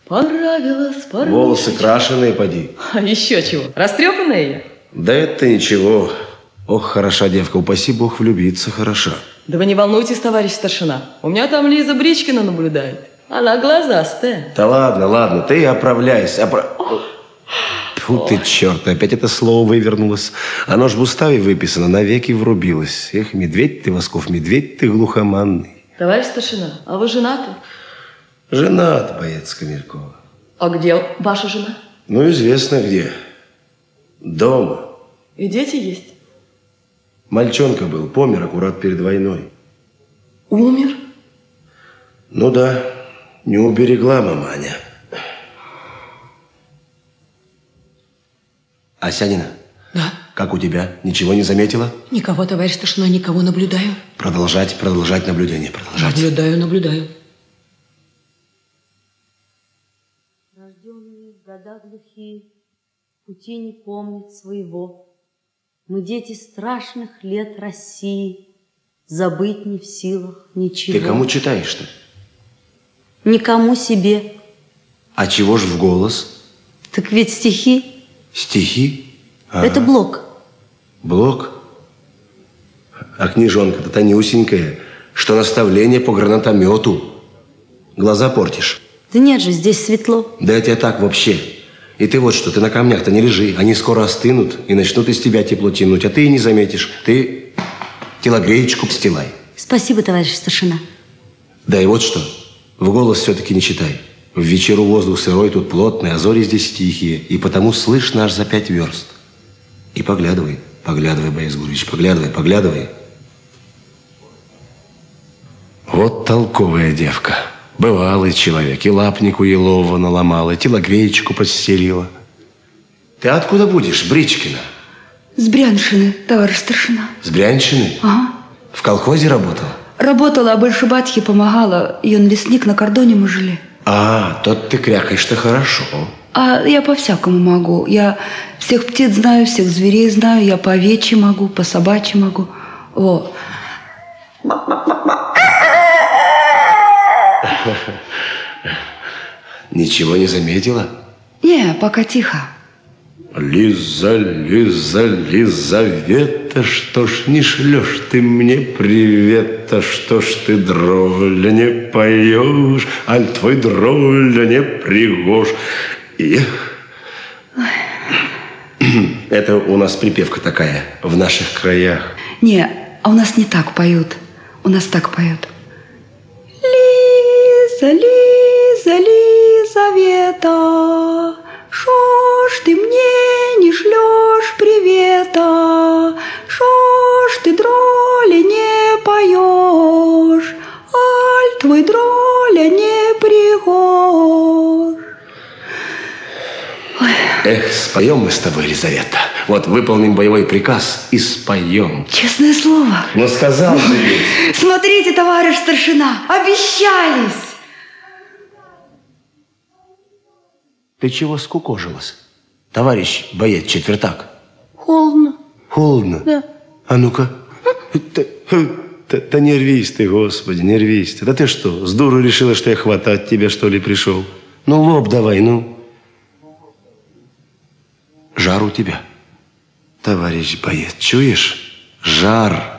Speaker 14: понравилась, понравилась.
Speaker 4: Волосы крашеные, поди.
Speaker 14: А еще чего, растрепанная я?
Speaker 4: Да это ничего. Ох, хороша девка, упаси бог влюбиться, хороша.
Speaker 14: Да вы не волнуйтесь, товарищ старшина, у меня там Лиза Бричкина наблюдает. Она глазастая.
Speaker 4: Да ладно, ладно, ты оправляйся. Опра... Фу ты, черт, опять это слово вывернулось. Оно ж в уставе выписано, навеки врубилось. Эх, медведь ты, Восков, медведь ты глухоманный.
Speaker 14: Товарищ старшина, а вы женаты?
Speaker 4: Женат, боец Камелькова.
Speaker 14: А где ваша жена?
Speaker 4: Ну, известно где. Дома.
Speaker 14: И дети есть?
Speaker 4: Мальчонка был, помер аккурат перед войной.
Speaker 14: Умер?
Speaker 4: Ну да, не уберегла маманя. Асянина?
Speaker 11: Да.
Speaker 4: Как у тебя? Ничего не заметила?
Speaker 11: Никого, товарищ старшина, никого наблюдаю.
Speaker 4: Продолжать, продолжать наблюдение, продолжать.
Speaker 11: Наблюдаю, наблюдаю.
Speaker 8: Года глухие, пути не помнят своего. Мы дети страшных лет России, забыть не в силах ничего.
Speaker 4: Ты кому читаешь-то?
Speaker 8: Никому себе.
Speaker 4: А чего ж в голос?
Speaker 8: Так ведь стихи
Speaker 4: Стихи?
Speaker 8: это
Speaker 4: Ага.
Speaker 8: блок.
Speaker 4: Блок? А книжонка-то тонюсенькая, что наставление по гранатомету. Глаза портишь.
Speaker 8: Да нет же, здесь светло.
Speaker 4: Да это я так вообще. И ты вот что, ты на камнях-то не лежи. Они скоро остынут и начнут из тебя тепло тянуть. А ты и не заметишь. Ты телогреечку постилай.
Speaker 8: Спасибо, товарищ старшина.
Speaker 4: Да и вот что. В голос все-таки не читай. В вечеру воздух сырой, тут плотный, а зори здесь тихие. И потому слышно аж за пять верст. И поглядывай, поглядывай, Борис Гурьевич, поглядывай, поглядывай. Вот толковая девка. Бывалый человек. И лапнику елового наломала, и телогреечку подстелила. Ты откуда будешь, Бричкина?
Speaker 15: С Бряншины, товарищ старшина.
Speaker 4: С Брянщины?
Speaker 15: Ага.
Speaker 4: В колхозе работала?
Speaker 15: Работала, а больше батьке помогала. И он лесник на кордоне мы жили.
Speaker 4: А, тот ты крякаешь-то хорошо.
Speaker 15: А я по-всякому могу. Я всех птиц знаю, всех зверей знаю. Я по овечьи могу, по собачьи могу. Во.
Speaker 4: Ничего не заметила?
Speaker 15: Не, пока тихо.
Speaker 4: Лиза, Лиза, Лизавета, что ж не шлешь ты мне привета, что ж ты дроля не поешь, аль твой дроля не пригож. Эх. Это у нас припевка такая в наших краях.
Speaker 15: Не, а у нас не так поют. У нас так поют. Лиза, Лиза, Лизавета, Шо ж ты мне не шлешь привета? Шо ж ты дроли не поешь? Аль твой дроля не пригож?
Speaker 4: Эх, споем мы с тобой, Елизавета. Вот выполним боевой приказ и споем.
Speaker 15: Честное слово.
Speaker 4: Ну, сказал же ведь.
Speaker 15: Смотрите, товарищ старшина, обещались.
Speaker 4: Ты чего скукожилась? Товарищ боец четвертак.
Speaker 8: Холодно.
Speaker 4: Холодно?
Speaker 8: Да.
Speaker 4: А ну-ка. Да, не рвись ты, Господи, не рвись ты. Да ты что, с дуру решила, что я хватать тебя, что ли, пришел? Ну, лоб давай, ну. Жар у тебя. Товарищ боец, чуешь? Жар.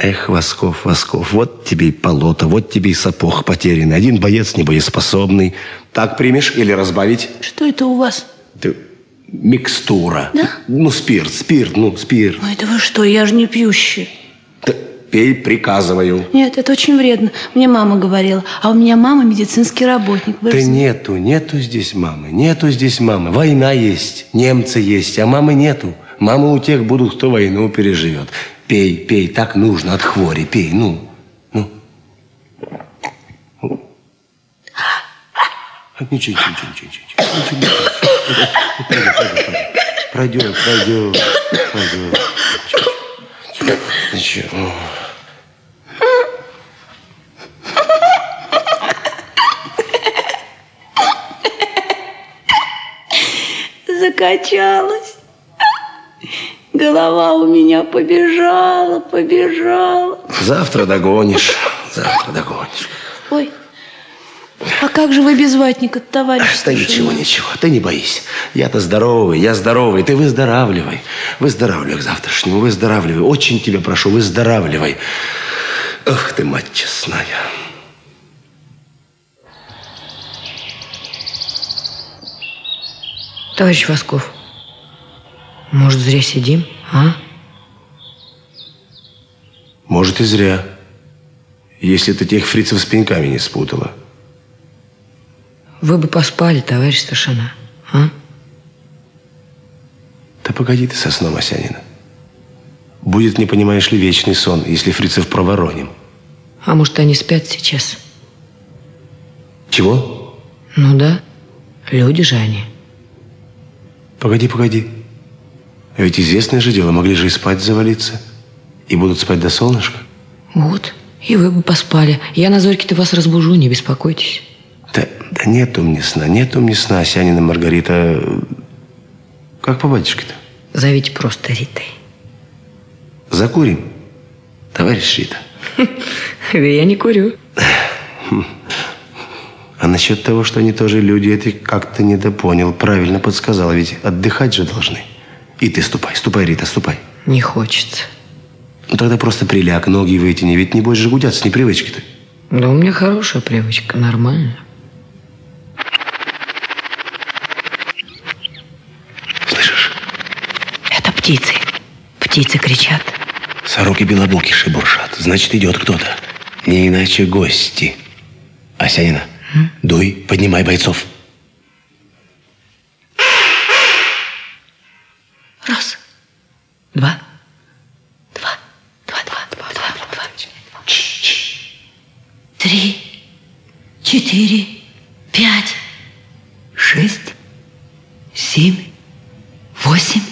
Speaker 4: Эх, Восков, Восков, вот тебе и полота, вот тебе и сапог потерянный. Один боец небоеспособный. Так примешь или разбавить?
Speaker 8: Что это у вас?
Speaker 4: Ты- Микстура.
Speaker 8: Да?
Speaker 4: Ну, спирт, спирт, ну, спирт.
Speaker 8: Ой, да вы что, я же не пьющий.
Speaker 4: Пей, приказываю.
Speaker 8: Нет, это очень вредно. Мне мама говорила. А у меня мама медицинский работник. Вы
Speaker 4: Да
Speaker 8: же
Speaker 4: нету, нету здесь мамы, нету здесь мамы. Война есть, немцы есть, а мамы нету. Мамы у тех будут, кто войну переживет. Пей, пей, так нужно, от хвори, пей, ну. ну. А, Ничего, ничего, ничего, ничего, ничего. пройдет, пройдет, пройдет. Ничего.
Speaker 8: Закачалась. Голова у меня побежала, побежала.
Speaker 4: Завтра догонишь, завтра догонишь.
Speaker 8: Ой, а как же вы без ватника, товарищ?
Speaker 4: Да ничего, ничего, ты не боись. Я-то здоровый, я здоровый, ты выздоравливай. Выздоравливай к завтрашнему, выздоравливай. Очень тебя прошу, выздоравливай. Ах ты, мать честная.
Speaker 11: Товарищ Восков, может, зря сидим, а?
Speaker 4: Может, и зря. Если ты тех фрицев с пеньками не спутала.
Speaker 11: Вы бы поспали, товарищ старшина, а?
Speaker 4: Да погоди ты со сном, Осянина. Будет, не понимаешь ли, вечный сон, если фрицев провороним.
Speaker 11: А может, они спят сейчас?
Speaker 4: Чего?
Speaker 11: Ну да, люди же они.
Speaker 4: Погоди, погоди. А Ведь известное же дело, могли же и спать завалиться. И будут спать до солнышка.
Speaker 11: Вот, и вы бы поспали. Я на зорьке-то вас разбужу, не беспокойтесь.
Speaker 4: Да, да нету мне сна, нету мне сна, Осянина Маргарита. Как по батюшке-то?
Speaker 11: Зовите просто Ритой.
Speaker 4: Закурим, товарищ Рита.
Speaker 11: Я не курю.
Speaker 4: А насчет того, что они тоже люди, это как-то недопонял. Правильно подсказала, ведь отдыхать же должны. И ты ступай, ступай, Рита, ступай.
Speaker 11: Не хочется.
Speaker 4: Ну тогда просто приляг, ноги вытяни, ведь не будешь же гудят с непривычки-то.
Speaker 11: Да у меня хорошая привычка, нормально.
Speaker 15: Это птицы. Птицы кричат.
Speaker 4: Сороки белобоки шебуршат. Значит, идет кто-то. Не иначе гости. Осянина, дуй, поднимай бойцов.
Speaker 15: Раз, два, два, два, два, два, два, два. Три, четыре, пять, шесть, семь, восемь.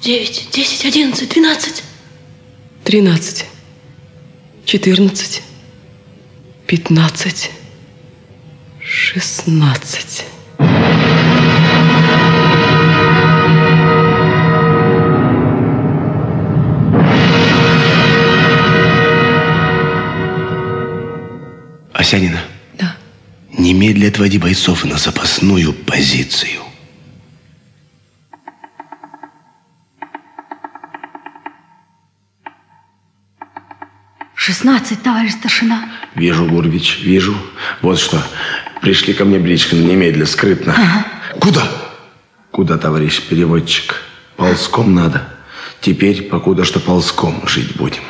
Speaker 8: Девять, десять, одиннадцать, двенадцать.
Speaker 14: Тринадцать. четырнадцать, пятнадцать, шестнадцать.
Speaker 4: Осянина.
Speaker 14: Да.
Speaker 4: Немедля отводи бойцов на запасную позицию.
Speaker 8: Шестнадцать, товарищ старшина.
Speaker 4: Вижу, Гурвич, вижу. Вот что. Пришли ко мне Бричкин немедля, скрытно. Куда? Куда, товарищ переводчик? Ползком надо. Теперь, покуда что ползком жить будем.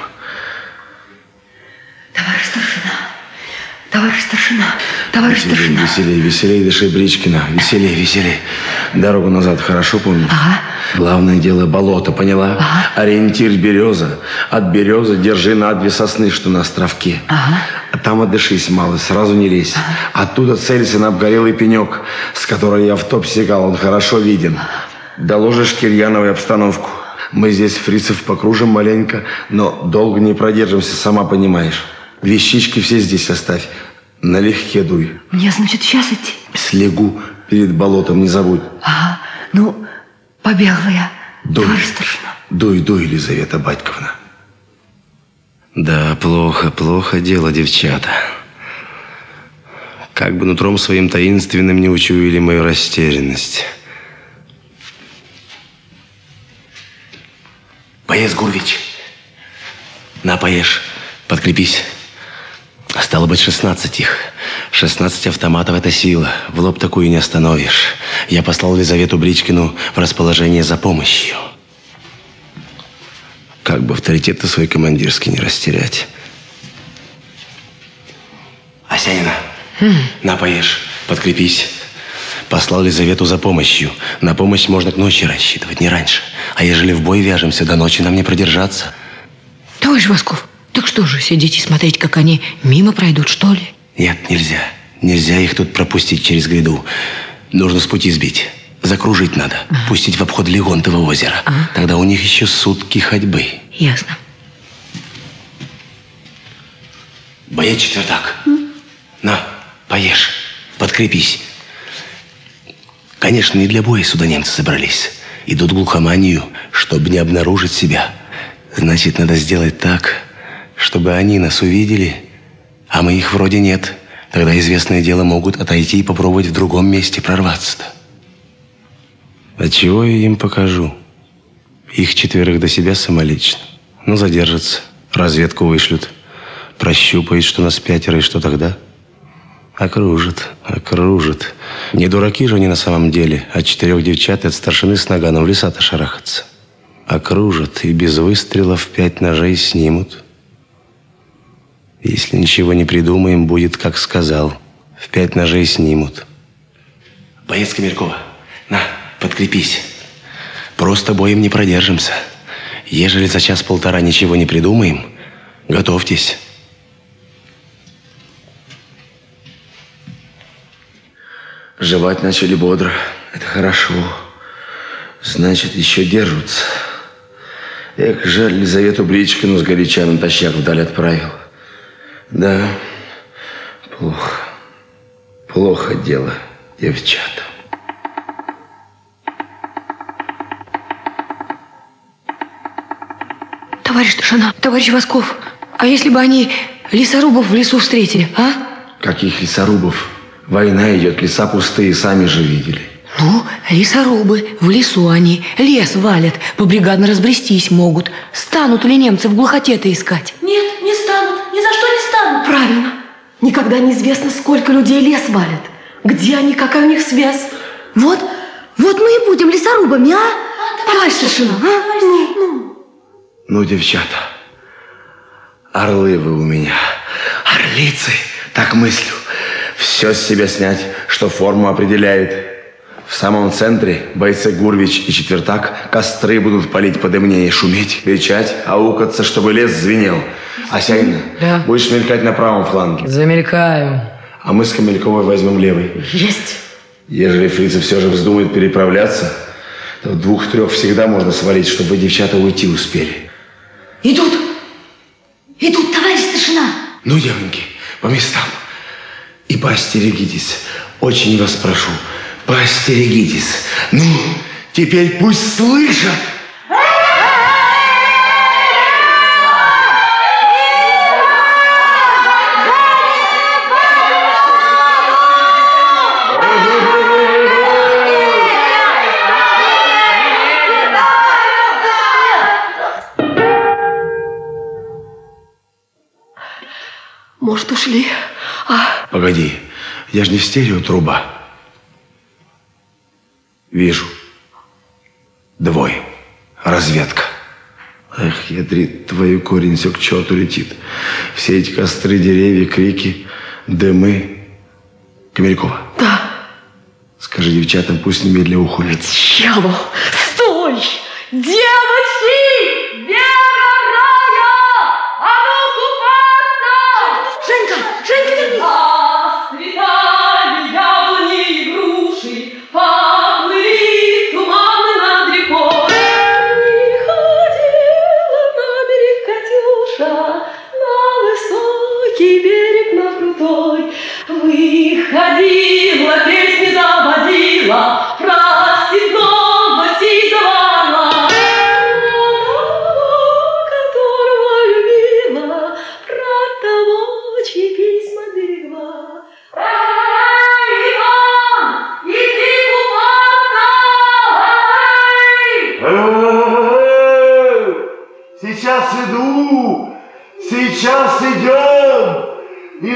Speaker 8: Товарищ старшина. Товарищ
Speaker 4: Веселей,
Speaker 8: старшина.
Speaker 4: веселей, веселей, дыши, Бричкина. Веселей, веселей. Дорогу назад хорошо помнишь?
Speaker 8: Ага.
Speaker 4: Главное дело болото, поняла? Ориентир береза. От березы держи на две сосны, что на островке.
Speaker 8: Ага.
Speaker 4: А там отдышись мало, сразу не лезь. Оттуда целься на обгорелый пенек, с которой я в топ сигал, он хорошо виден. Доложишь Кирьяновой обстановку. Мы здесь фрицев покружим маленько, но долго не продержимся, сама понимаешь. Вещички все здесь оставь. Налегке дуй.
Speaker 8: Мне, значит, сейчас идти?
Speaker 4: Слегу перед болотом, не забудь.
Speaker 8: Ага. Ну, побегла я.
Speaker 4: Дуй. Дуй, дуй, Елизавета Батьковна. Да, плохо, плохо дело, девчата. Как бы нутром своим таинственным не учуяли мою растерянность. Поешь, Гурвич. На, поешь. Подкрепись. Стало быть, 16 их. 16 автоматов – это сила. В лоб такую не остановишь. Я послал Лизавету Бричкину в расположение за помощью. Как бы авторитет-то свой командирский не растерять. Осянина, на, поешь, подкрепись. Послал Лизавету за помощью. На помощь можно к ночи рассчитывать, не раньше. А ежели в бой вяжемся, до ночи нам не продержаться.
Speaker 11: Товарищ Восков, так что же, сидеть и смотреть, как они мимо пройдут, что ли?
Speaker 4: Нет, нельзя. Нельзя их тут пропустить через гряду. Нужно с пути сбить. Закружить надо. Пустить в обход Легонтова озера. Тогда у них еще сутки ходьбы.
Speaker 11: Ясно.
Speaker 4: Боец четвертак. На, поешь. Подкрепись. Конечно, не для боя сюда немцы собрались. Идут глухоманию, чтобы не обнаружить себя. Значит, надо сделать так, чтобы они нас увидели, а мы их вроде нет. Тогда, известное дело, могут отойти и попробовать в другом месте прорваться-то. А чего я им покажу? Их четверых до себя самолично. Ну, задержатся, разведку вышлют. Прощупают, что нас пятеро, и что тогда? Окружат, окружат. Не дураки же они на самом деле, от четырех девчат и от старшины с наганом в леса-то шарахаться. Окружат и без выстрелов пять ножей снимут. Если ничего не придумаем, будет, как сказал. В пять ножей снимут. Боец Камелькова, на, подкрепись. Просто боем не продержимся. Ежели за час-полтора ничего не придумаем, готовьтесь. Жевать начали бодро. Это хорошо. Значит, еще держатся. Эх, жаль, Лизавету Бричкину с горяча натощак вдаль отправил. Да, плохо. Плохо дело, девчата.
Speaker 11: Товарищ Тушина, товарищ Восков, а если бы они лесорубов в лесу встретили, а?
Speaker 4: Каких лесорубов? Война идет, леса пустые, сами же видели.
Speaker 11: Ну, лесорубы, в лесу они, лес валят, побригадно разбрестись могут. Станут ли немцы в глухоте-то искать?
Speaker 8: Нет, не станут. Ни за что не.
Speaker 16: Правильно. Никогда неизвестно, сколько людей лес валят. Где они, какая у них связь.
Speaker 8: Вот, вот мы и будем лесорубами, а? Товарищ старшина, а? Ну, ну.
Speaker 4: Ну, девчата, орлы вы у меня, орлицы, так мыслю. Все с себя снять, что форму определяет. В самом центре бойцы Гурвич и Четвертак костры будут палить подо мне и шуметь, кричать, аукаться, чтобы лес звенел. Осянина,
Speaker 11: Да.
Speaker 4: будешь мелькать на правом фланге,
Speaker 11: Замелькаю.
Speaker 4: а мы с Камельковой возьмем левый.
Speaker 16: Есть.
Speaker 4: Ежели фрицы все же вздумают переправляться, то двух-трех всегда можно свалить, чтобы девчата уйти успели.
Speaker 8: Идут. Идут, товарищ. Старшина!
Speaker 4: Ну, девоньки, по местам. И поостерегитесь. Очень вас прошу, поостерегитесь. Ну, теперь пусть слышат.
Speaker 14: Может, ушли? А,
Speaker 4: Погоди, я же не стереотруба. Вижу. Двое. Разведка. Эх, ядрит, твою корень все к черту летит. Все эти костры, деревья, крики, дымы. Камелькова.
Speaker 14: Да.
Speaker 4: Скажи девчатам, пусть немедленно уходят.
Speaker 14: Дьявол! Стой! Девочки!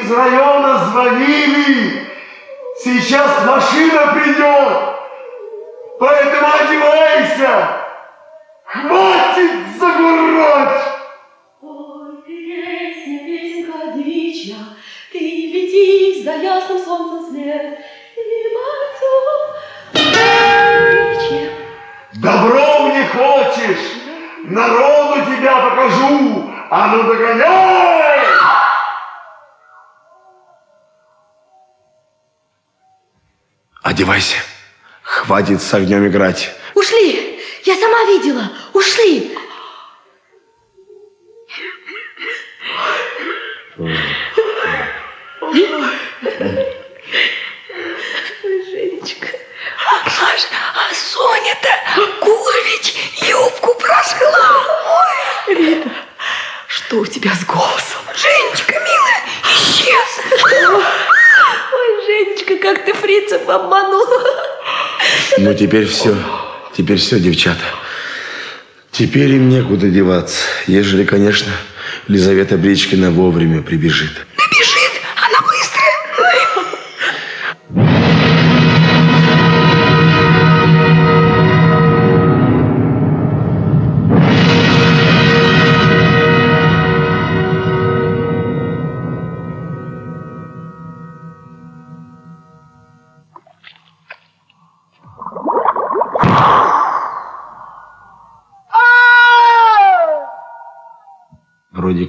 Speaker 4: Из района звонили. Сейчас машина придет. Поэтому одевайся. Хватит загурать.
Speaker 19: Ой, песня, песенка дичья, ты лети за ясным солнцем след, и матё,
Speaker 4: Добром не хочешь, народу тебя покажу. А ну догоняй! Одевайся. Хватит с огнем играть.
Speaker 14: Ушли! Я сама видела! Ушли!
Speaker 8: Женечка, а, Ж- а Соня-то Гурович юбку прошила. Ой, Рита, что у тебя с голосом? Женечка, милая, исчез. Ой, Женечка, как ты фрицев обманула.
Speaker 4: Ну, теперь все. Теперь все, девчата. Теперь им некуда деваться. Ежели, конечно, Лизавета Бричкина вовремя прибежит.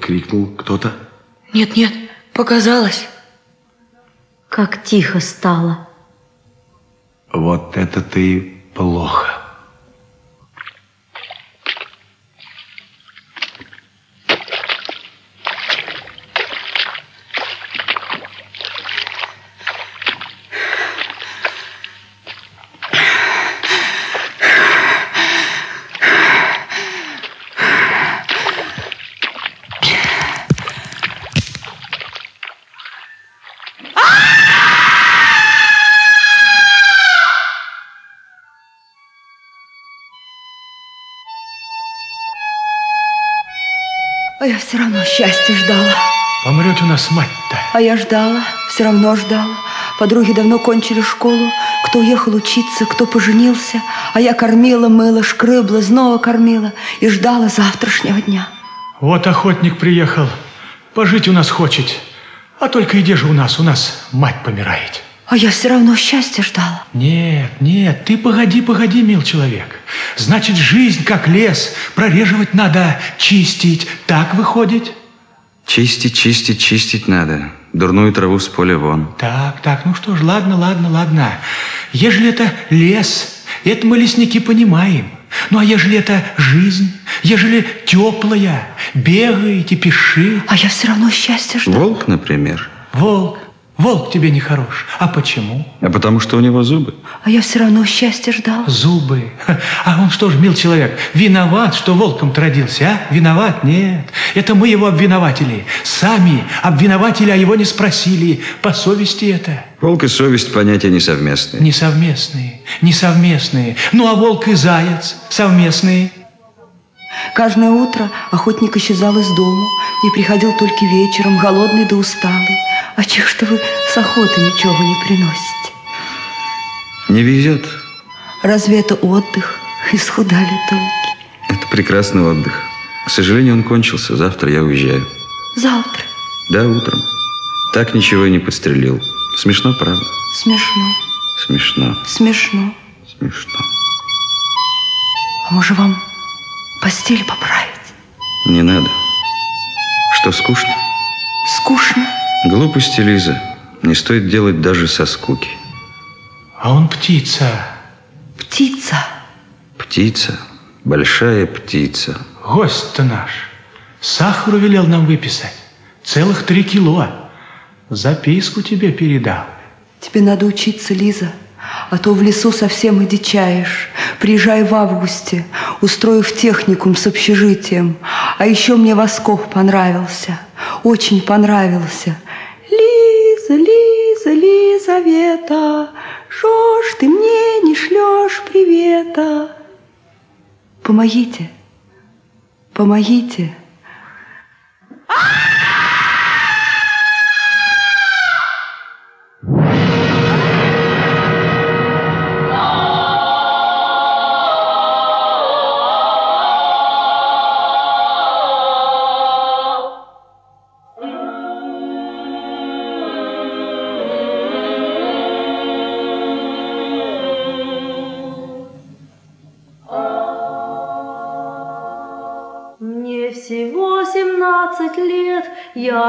Speaker 4: Крикнул кто-то.
Speaker 15: Нет, нет, показалось.
Speaker 8: Как тихо стало.
Speaker 4: Вот это ты плохо.
Speaker 15: Все равно счастья ждала.
Speaker 20: Помрет у нас мать-то.
Speaker 15: А я ждала, все равно ждала. Подруги давно кончили школу. Кто уехал учиться, кто поженился. А я кормила, мыла, шкрыбла, снова кормила. И ждала завтрашнего дня.
Speaker 20: Вот охотник приехал. Пожить у нас хочет. А только иди же у нас, у нас мать помирает.
Speaker 15: А я все равно счастья ждала.
Speaker 20: Нет, нет, ты погоди, погоди, мил человек. Значит, жизнь как лес, прореживать надо, чистить. Так выходит?
Speaker 21: Чистить, чистить, чистить надо. Дурную траву с поля вон.
Speaker 20: Так, так, ну что ж, ладно, ладно, ладно. Ежели это лес, это мы лесники понимаем. Ну, а ежели это жизнь, ежели теплая, бегаете, пиши.
Speaker 15: А я все равно счастья жду.
Speaker 21: Волк, например.
Speaker 20: Волк, волк тебе не хорош. А почему?
Speaker 21: А потому что у него зубы.
Speaker 15: А я все равно счастья ждал.
Speaker 20: Зубы. А он что ж, мил человек, виноват, что волком-то родился, а? Виноват? Нет. Это мы его обвинователи. Сами обвинователи, а его не спросили. По совести это.
Speaker 21: Волк и совесть понятия несовместные.
Speaker 20: Несовместные, несовместные. Ну, а волк и заяц совместные.
Speaker 15: Каждое утро охотник исчезал из дому и приходил только вечером, голодный да усталый. А чего что вы с охоты ничего не приносите?
Speaker 21: Не везет.
Speaker 15: Разве это отдых? Исхудали только.
Speaker 21: Это прекрасный отдых. К сожалению, он кончился. Завтра я уезжаю.
Speaker 15: Завтра.
Speaker 21: Да, утром. Так ничего и не подстрелил. Смешно, правда?
Speaker 15: Смешно.
Speaker 21: Смешно.
Speaker 15: Смешно.
Speaker 21: Смешно.
Speaker 15: А может вам постель поправить?
Speaker 21: Не надо. Что, скучно?
Speaker 15: Скучно.
Speaker 21: Глупости, Лиза. Не стоит делать даже со скуки.
Speaker 20: А он птица.
Speaker 15: Птица.
Speaker 21: Птица. Большая птица.
Speaker 20: Гость-то наш. Сахару велел нам выписать. Целых три кило. Записку тебе передал.
Speaker 15: Тебе надо учиться, Лиза, а то в лесу совсем одичаешь. Приезжай в августе, устроив техникум с общежитием. А еще мне Восков понравился, очень понравился. Лиза, Лиза, Лизавета, шо ж ты мне не шлешь привета? Помогите, помогите.
Speaker 8: Мне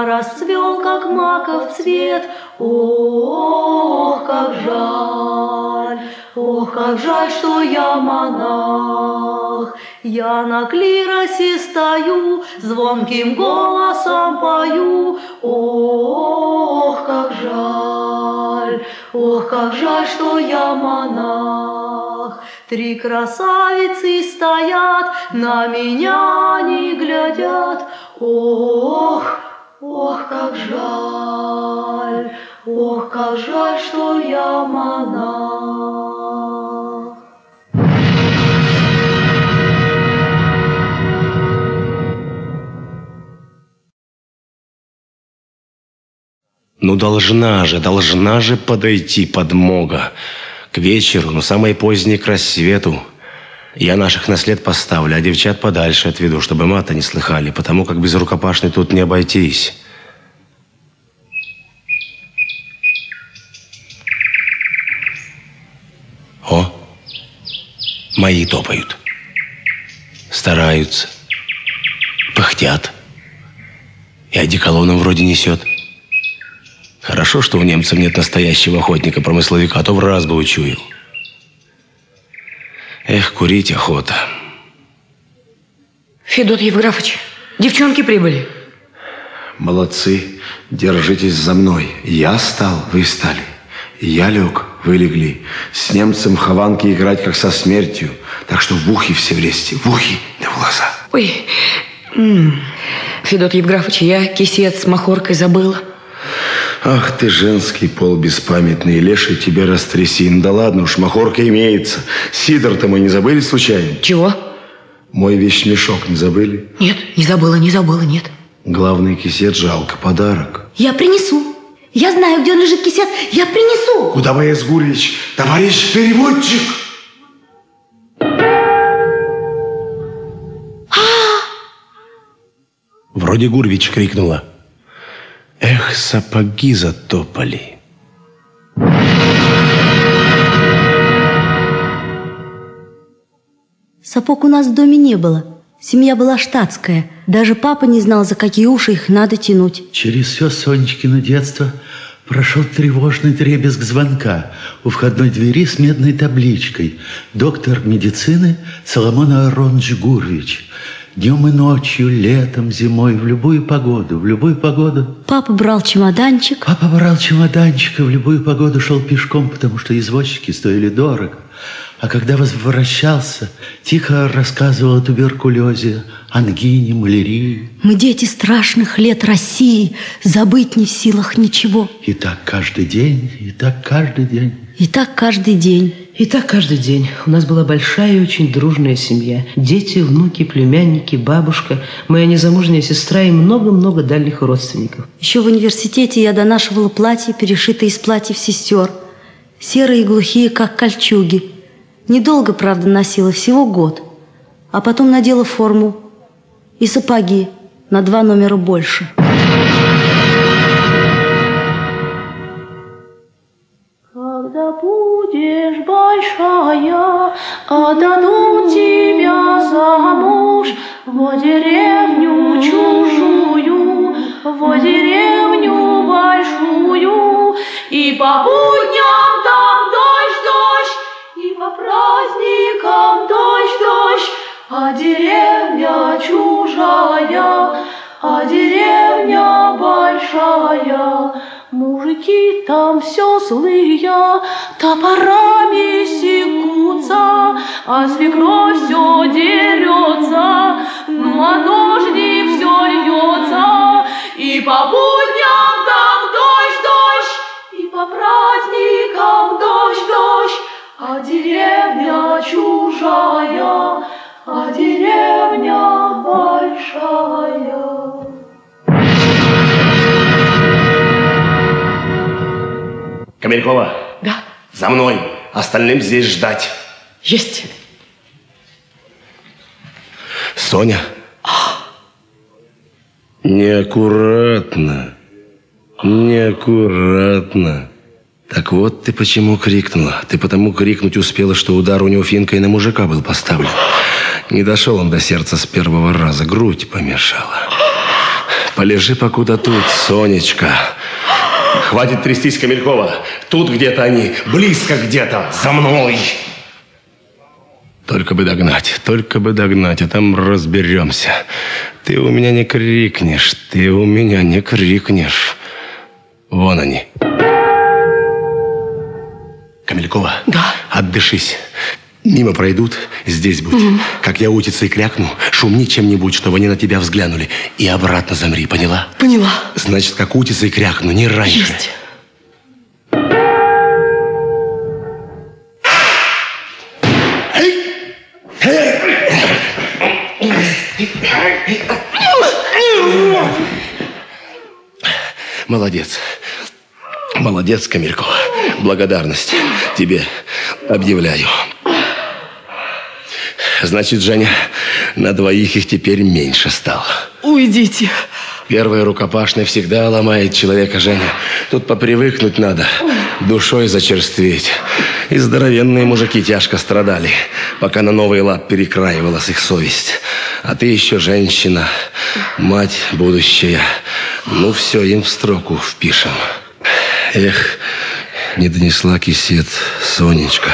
Speaker 8: расцвел, как маков цвет. Ох, как жаль, ох, как жаль, что я монах. Я на клиросе стою, звонким голосом пою. Ох, как жаль, ох, как жаль, что я монах. Три красавицы стоят, на меня не глядят. Ох, ох, как жаль, ох, как жаль, что я монах.
Speaker 4: Ну, должна же, должна же подойти подмога. К вечеру, ну, самое позднее к рассвету. Я наших на след поставлю, а девчат подальше отведу, чтобы мата не слыхали, потому как без рукопашной тут не обойтись. О, мои топают. Стараются. Пыхтят. И одеколоном вроде несет. Хорошо, что у немцев нет настоящего охотника-промысловика, а то в раз бы учуял. Эх, курить охота.
Speaker 11: Федот Евграфович, девчонки прибыли.
Speaker 4: Молодцы, держитесь за мной. Я стал, вы стали. Я лег, вы легли. С немцем хованки играть, как со смертью. Так что в ухи все влезьте, в ухи да в глаза.
Speaker 11: Ой, Федот Евграфович, я кисет с махоркой забыла.
Speaker 4: Ах ты, женский пол беспамятный, леший тебя растрясин. Да ладно уж, махорка имеется. Сидор-то мы не забыли случайно?
Speaker 11: Чего?
Speaker 4: Мой вещмешок не забыли?
Speaker 11: Нет, не забыла, не забыла, нет.
Speaker 4: Главный кисет жалко, подарок.
Speaker 8: Я принесу. Я знаю, где лежит кисет. Я принесу.
Speaker 4: Куда боец Гурьевич? Товарищ переводчик! Вроде Гурвич крикнула. Эх, сапоги затопали.
Speaker 8: Сапог у нас в доме не было. Семья была штатская. Даже папа не знал, за какие уши их надо тянуть.
Speaker 22: Через все Сонечкино детство Прошел тревожный требезг звонка у входной двери с медной табличкой «Доктор медицины Соломон Аронович Гурвич». Днем и ночью, летом, зимой, в любую погоду, в любую погоду.
Speaker 8: Папа брал чемоданчик.
Speaker 22: Папа брал чемоданчик и в любую погоду шел пешком, потому что извозчики стоили дорого. А когда возвращался, тихо рассказывал о туберкулезе, ангине, малярии.
Speaker 8: Мы дети страшных лет России, забыть не в силах ничего.
Speaker 22: И так каждый день, и так каждый день.
Speaker 8: И так каждый день.
Speaker 23: И так каждый день. У нас была большая и очень дружная семья. Дети, внуки, племянники, бабушка, моя незамужняя сестра и много-много дальних родственников.
Speaker 8: Еще в университете я донашивала платья, перешитые из платьев сестер. Серые и глухие, как кольчуги. Недолго, правда, носила, всего год. А потом надела форму и сапоги на два номера больше.
Speaker 10: Когда будешь большая, отдадут тебя замуж в деревню чужую, в деревню большую, и по будням там дождь, дождь, и по праздникам дождь, дождь, а деревня чужая, а деревня большая. Мужики там все злые, топорами секутся, а свекровь все дерется, ну а дождик все льется, и по будням там дождь, дождь, и по праздникам дождь, дождь, а деревня чужая, а деревня большая.
Speaker 4: Камелькова.
Speaker 14: Да.
Speaker 4: За мной. Остальным здесь ждать.
Speaker 14: Есть.
Speaker 4: Соня. Неаккуратно. Неаккуратно. Так вот ты почему крикнула. Ты потому крикнуть успела, что удар у него финкой на мужика был поставлен. Не дошел он до сердца с первого раза. Грудь помешала. Полежи покуда тут, Сонечка. Хватит трястись, Камелькова. Тут где-то они, близко где-то, за мной. Только бы догнать, только бы догнать, а там разберемся. Ты у меня не крикнешь, ты у меня не крикнешь. Вон они. Камелькова,
Speaker 14: да.
Speaker 4: отдышись. Мимо пройдут, здесь будь.
Speaker 14: Мгм.
Speaker 4: Как я утицей крякну, шумни чем-нибудь, чтобы они на тебя взглянули. И обратно замри, поняла?
Speaker 14: Поняла.
Speaker 4: Значит, как утицей крякну, не раньше.
Speaker 14: Есть.
Speaker 4: Молодец. Молодец, Камелькова. Благодарность тебе объявляю. Значит, Женя, на двоих их теперь меньше стало.
Speaker 14: Уйдите.
Speaker 4: Первая рукопашная всегда ломает человека, Женя. Тут попривыкнуть надо, душой зачерстветь. И здоровенные мужики тяжко страдали, пока на новый лад перекраивалась их совесть. А ты еще женщина, мать будущая. Ну все, им в строку впишем. Эх, не донесла кисет Сонечка.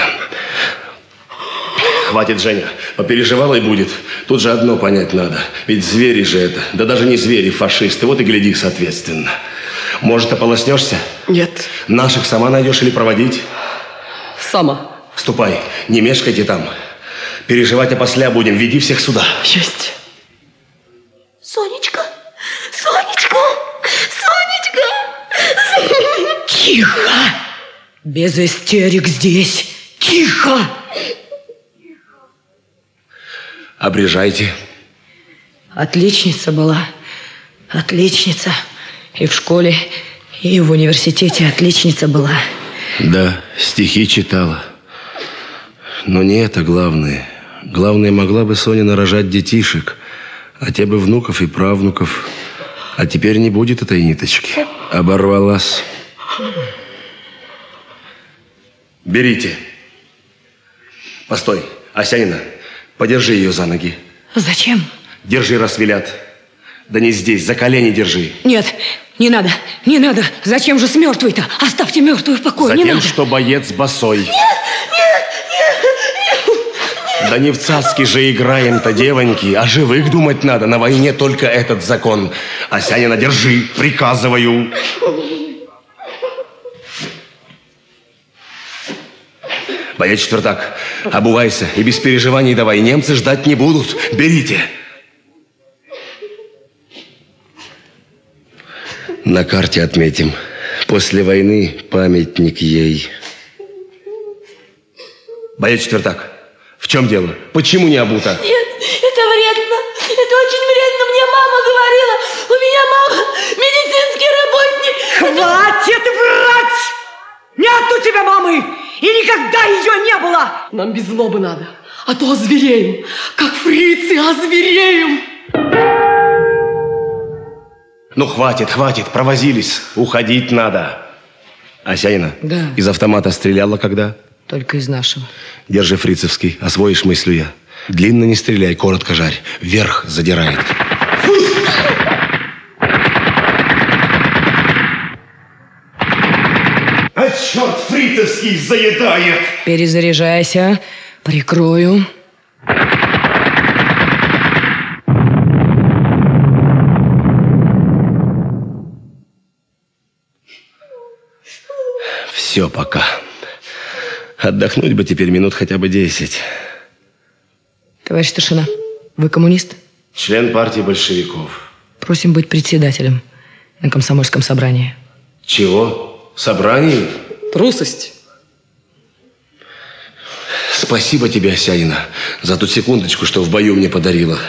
Speaker 4: Хватит, Женя, попереживала и будет. Тут же одно понять надо. Ведь звери же это. Да даже не звери, фашисты. Вот и гляди соответственно. Может, ополоснешься?
Speaker 14: Нет.
Speaker 4: Наших сама найдешь или проводить?
Speaker 14: Сама.
Speaker 4: Ступай, не мешкайте там. Переживать опосля будем. Веди всех сюда.
Speaker 14: Есть.
Speaker 10: Сонечка, Сонечка, Сонечка.
Speaker 11: Тихо! Без истерик здесь. Тихо!
Speaker 4: Обрежайте.
Speaker 11: Отличница была. Отличница. И в школе, и в университете отличница была.
Speaker 4: Да, стихи читала. Но не это главное. Главное, могла бы Соня нарожать детишек, а те бы внуков и правнуков. А теперь не будет этой ниточки. Оборвалась. Берите. Постой, Осянина, подержи ее за ноги.
Speaker 11: Зачем?
Speaker 4: Держи, раз велят. Да не здесь, за колени держи.
Speaker 11: Нет, не надо, не надо. Зачем же с мертвой-то? Оставьте мертвую в покое, не
Speaker 4: Затем,
Speaker 11: надо.
Speaker 4: что боец босой.
Speaker 11: Нет, нет,
Speaker 4: Да не в цацки же играем-то, девоньки, а живых думать надо. На войне только этот закон. Асянина, держи, приказываю. Боец четвертак, обувайся и без переживаний давай. Немцы ждать не будут. Берите. На карте отметим. После войны памятник ей. Боец четвертак, в чем дело? Почему не обута?
Speaker 16: Нет, это вредно. Это очень вредно. Мне мама говорила. У меня мама медицинский работник.
Speaker 11: Хватит врать! Нет у тебя мамы! И никогда ее не было!
Speaker 16: Нам без злобы надо. А то озвереем. Как фрицы озвереем.
Speaker 4: Ну, хватит, хватит, провозились. Уходить надо. Асянина,
Speaker 11: Да.
Speaker 4: из автомата стреляла когда?
Speaker 11: Только из нашего.
Speaker 4: Держи фрицевский, освоишь мыслю я. Длинно не стреляй, коротко жарь. Вверх задирает.
Speaker 10: Черт фритовский заедает!
Speaker 11: Перезаряжайся. Прикрою.
Speaker 4: Все пока. Отдохнуть бы теперь минут хотя бы десять.
Speaker 11: Товарищ старшина, вы коммунист?
Speaker 4: Член партии большевиков.
Speaker 11: Просим быть председателем на комсомольском собрании.
Speaker 4: Чего? Собрание?
Speaker 16: Трусость.
Speaker 4: Спасибо тебе, Осянина, за ту секундочку, что в бою мне подарила.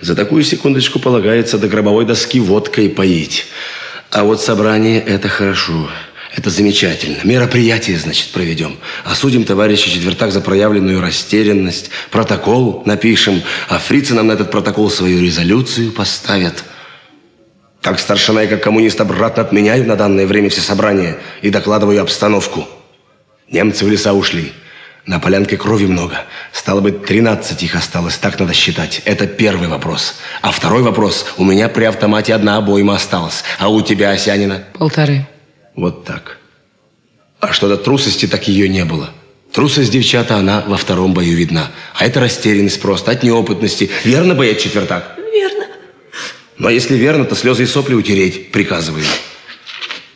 Speaker 4: За такую секундочку полагается до гробовой доски водкой поить. А вот собрание – это хорошо. Это замечательно. Мероприятие, значит, проведем. Осудим товарища Четвертак за проявленную растерянность. Протокол напишем. А фрицы нам на этот протокол свою резолюцию поставят. Как старшина и как коммунист обратно отменяю на данное время все собрания и докладываю обстановку. Немцы в леса ушли. На полянке крови много. Стало быть, 13 их осталось. Так надо считать. Это первый вопрос. А второй вопрос. У меня при автомате одна обойма осталась. А у тебя, Осянина?
Speaker 11: Полторы.
Speaker 4: Вот так. А что до трусости, так ее не было. Трусость девчата, она во втором бою видна. А это растерянность просто от неопытности. Верно, боец четвертак? Но если верно, то слезы и сопли утереть приказываю.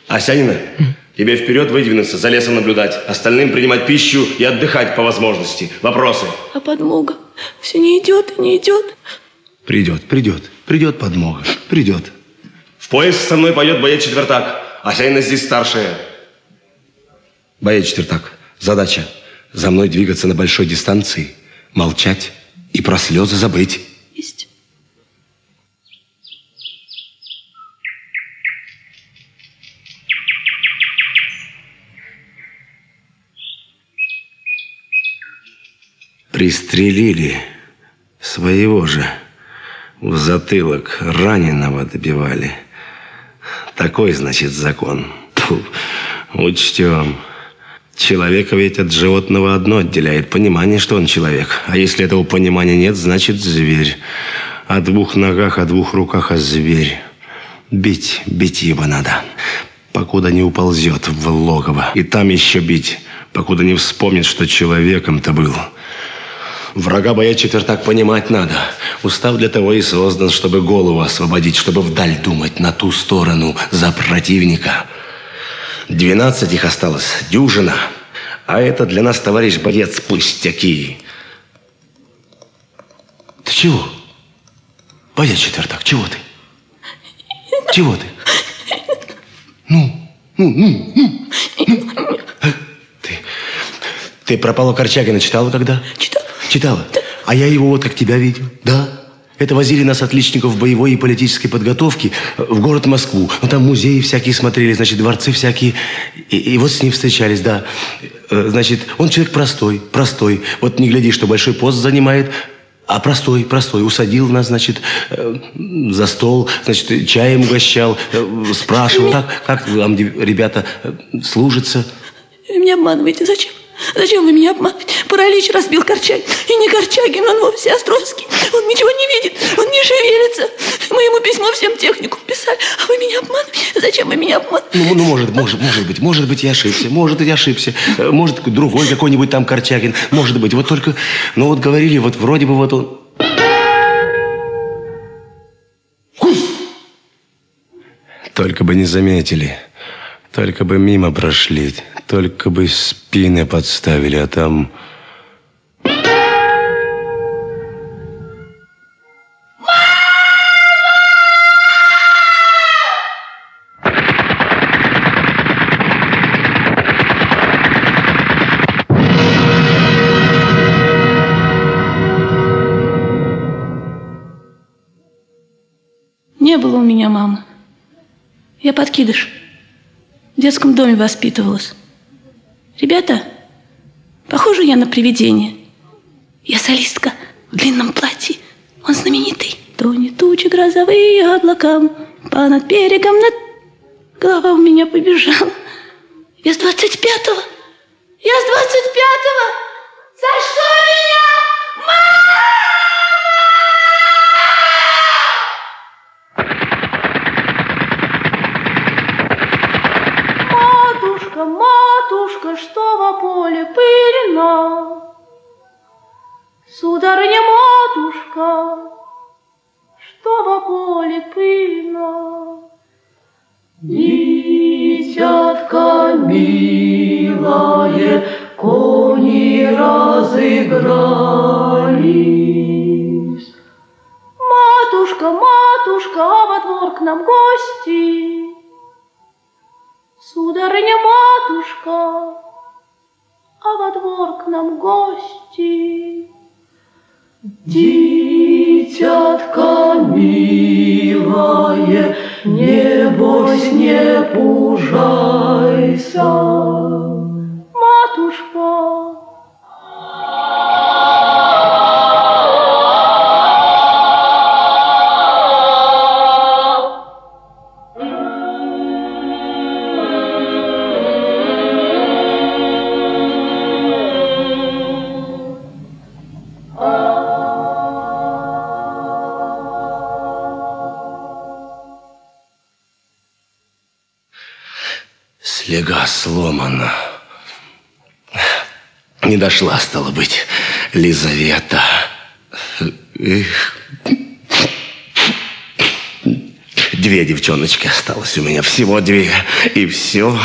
Speaker 4: Осянина, тебе вперед выдвинуться, за лесом наблюдать. Остальным принимать пищу и отдыхать по возможности. Вопросы?
Speaker 16: А подмога все не идет и не идет.
Speaker 4: Придет, придет, придет подмога, придет. В поезд со мной пойдет боец четвертак. Осянина здесь старшая. Боец четвертак, задача за мной двигаться на большой дистанции, молчать и про слезы забыть. Пристрелили своего же. В затылок раненого добивали. Такой, значит, закон. Тьфу, учтем. Человека ведь от животного одно отделяет. Понимание, что он человек. А если этого понимания нет, значит зверь. О двух ногах, о двух руках, а зверь. Бить, бить его надо. Покуда не уползет в логово. И там еще бить. Покуда не вспомнит, что человеком-то был. Врага боя четвертак понимать надо. Устав для того и создан, чтобы голову освободить, чтобы вдаль думать, на ту сторону, за противника. Двенадцать их осталось, дюжина. А это для нас, товарищ боец, пустяки. Ты чего? Боец четвертак, чего ты? Чего ты? Ну, ну, ну, ну. ну. Э, Ты, ты про Павла Корчагина читала когда?
Speaker 16: Читала.
Speaker 4: Читала? А я его вот как тебя видел. Да. Это возили нас, отличников боевой и политической подготовки, в город Москву. Ну, там музеи всякие смотрели, значит, дворцы всякие. И, и вот с ним встречались, да. Э, Значит, он человек простой, простой. Вот не гляди, что большой пост занимает, а простой, простой. Усадил нас, значит, э, за стол, значит, чаем угощал, э, спрашивал, как, как вам, ребята, э, служится.
Speaker 16: Меня обманываете. Зачем? Зачем вы меня обманываете? паралич разбил Корчагин. И не Корчагин, он вовсе Островский. Он ничего не видит, он не шевелится. Мы ему письмо всем технику писали. А вы меня обманываете? Зачем вы меня обманываете?
Speaker 4: Ну, ну, может, может, может быть, может быть, я ошибся, может, я ошибся, Э, может, другой какой-нибудь там Корчагин, может быть, вот только, ну, вот говорили, вот вроде бы вот он... Только бы не заметили, только бы мимо прошли, только бы спины подставили, а там...
Speaker 16: Не было у меня мамы. Я подкидыш. В детском доме воспитывалась. Ребята, похожа я на привидение. Я солистка в длинном платье. Он знаменитый. То не тучи грозовые облакам, по над берегом над... Голова у меня побежала. Я с двадцать пятого. Я с двадцать пятого. За что меня?
Speaker 10: Поле пыльно? Сударыня, матушка, что во поле пыльно? Дитятка милое, кони разыгрались. Матушка, матушка, а во двор к нам гости. Сударыня, матушка, а во двор к нам гости. Дитятка милое, небось не пужайся.
Speaker 4: Дошла, стало быть, Лизавета. Эх. Две девчоночки осталось у меня, всего две. И все.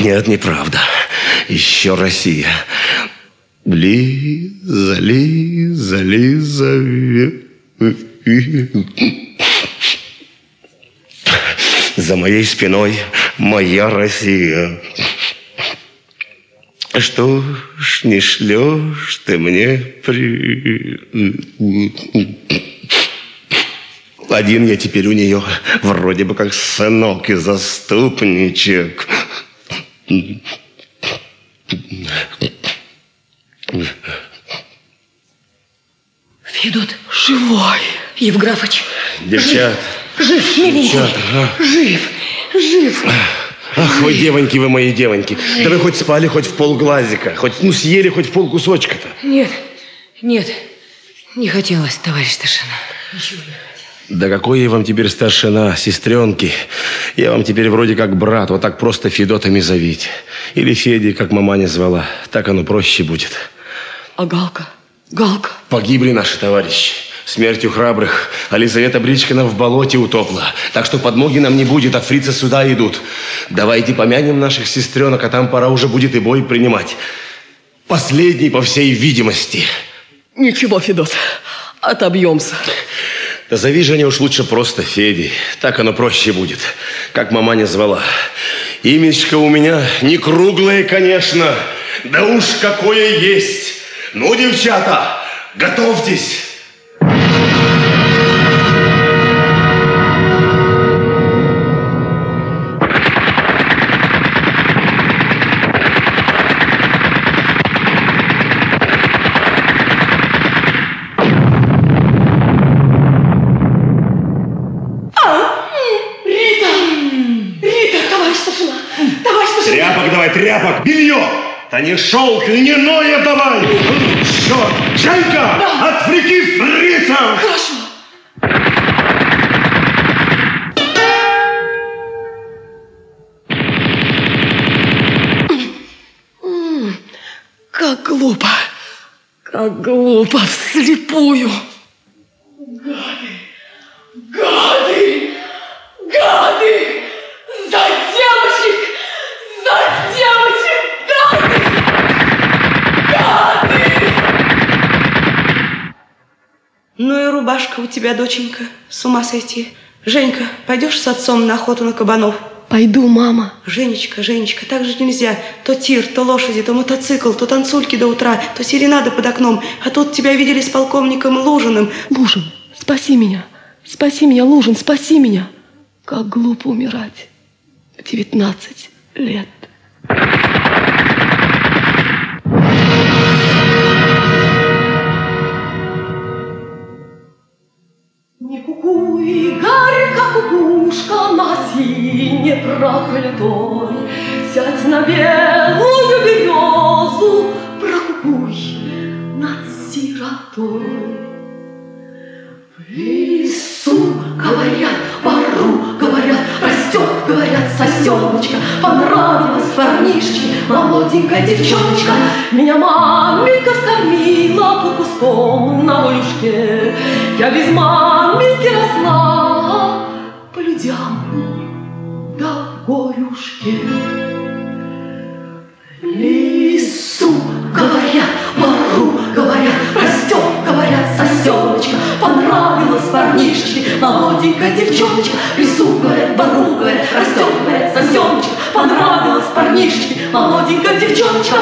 Speaker 4: Нет, неправда. Еще Россия. Лиза, Лиза, Лизавета. За моей спиной моя Россия. Что ж не шлешь ты мне при... Один я теперь у нее, вроде бы как сынок и заступничек.
Speaker 11: Федот живой. Евграфыч.
Speaker 4: Девчат,
Speaker 11: Жив, миленький.
Speaker 4: девчата, а?
Speaker 11: Жив, жив.
Speaker 4: Ах, вы девоньки, вы мои девоньки. Да вы хоть спали хоть в полглазика, хоть, ну, съели хоть в полкусочка-то.
Speaker 11: Нет, нет, не хотелось, товарищ старшина. Ничего не
Speaker 4: Да какой я вам теперь старшина, сестренки? Я вам теперь вроде как брат, вот так просто Федотами зовите. Или Феди, как маманя звала. Так оно проще будет.
Speaker 11: А Галка? Галка?
Speaker 4: Погибли наши товарищи. Смертью храбрых. А Лизавета Бричкина в болоте утопла. Так что подмоги нам не будет, а фрицы сюда идут. Давайте помянем наших сестренок, а там пора уже будет и бой принимать. Последний, по всей видимости.
Speaker 14: Ничего, Федот, отобьемся.
Speaker 4: Да Женя уж лучше просто Феди. Так оно проще будет. Как маманя звала. Имечко у меня не круглое, конечно. Да уж какое есть. Ну, девчата, готовьтесь. Давай, тряпок, белье! Да не шелк, льняное давай! Что? Женька, отвлеки фрицев!
Speaker 14: Хорошо. Как глупо. Как глупо вслепую. Гады! Гады! За девочек! За девочек! Гады! Гады!
Speaker 9: Ну и рубашка у тебя, доченька, с ума сойти. Женька, пойдешь с отцом на охоту на кабанов?
Speaker 14: Пойду, мама.
Speaker 9: Женечка, Женечка, так же нельзя. То тир, то лошади, то мотоцикл, то танцульки до утра, то серенады под окном. А тут тебя видели с полковником Лужиным.
Speaker 14: Лужин, спаси меня. Спаси меня, Лужин, спаси меня. Как глупо умирать. В 19 лет. Не кукуй, горько кукушка на сине проклятой, Сядь на белую березу, прокукуй над сиротой. В лесу, говорят, пару, говорят, растет, говорят, сосеночка, понравилась парнишке, молоденькая девчоночка. Меня маменька скормила по куском на волюшке. Я без маменьки росла по людям да горюшке. В лесу, говорят, пару, говорят, растет, говорят, сосеночка, понравилась парнишке, молоденькая девчоночка, говорят, растет, говорят, сосеночка, понравилась парнишке, молоденькая девчоночка.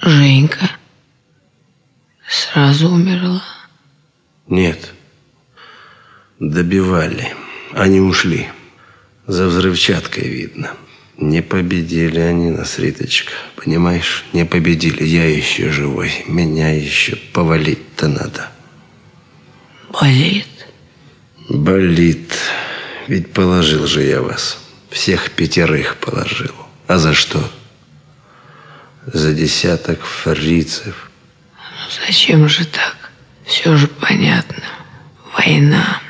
Speaker 11: Женька сразу умерла.
Speaker 4: Нет. Добивали. Они ушли. За взрывчаткой видно. Не победили они нас, Риточка. Понимаешь? Не победили. Я еще живой. Меня еще повалить-то надо.
Speaker 11: Болит.
Speaker 4: Болит. Ведь положил же я вас. Всех пятерых положил. А за что? За десяток фрицев.
Speaker 11: Ну зачем же так? Все же понятно. Война.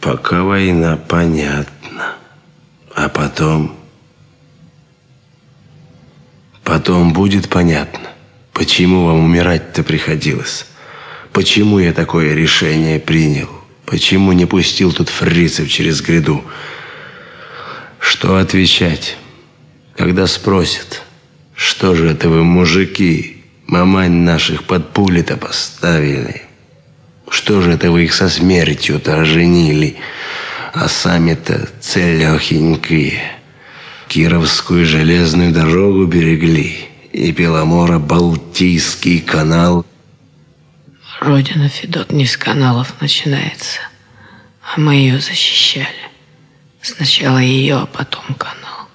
Speaker 4: Пока война, понятно. А потом... Потом будет понятно, почему вам умирать-то приходилось. Почему я такое решение принял. Почему не пустил тут фрицев через гряду. Что отвечать, когда спросят, что же это вы, мужики, мамань наших под пули-то поставили? Что же это вы их со смертью-то оженили, а сами-то целехенькие? Кировскую железную дорогу берегли и Беломоро-Балтийский канал.
Speaker 11: Родина Федот не с каналов начинается, а мы ее защищали. Сначала ее, а потом канал.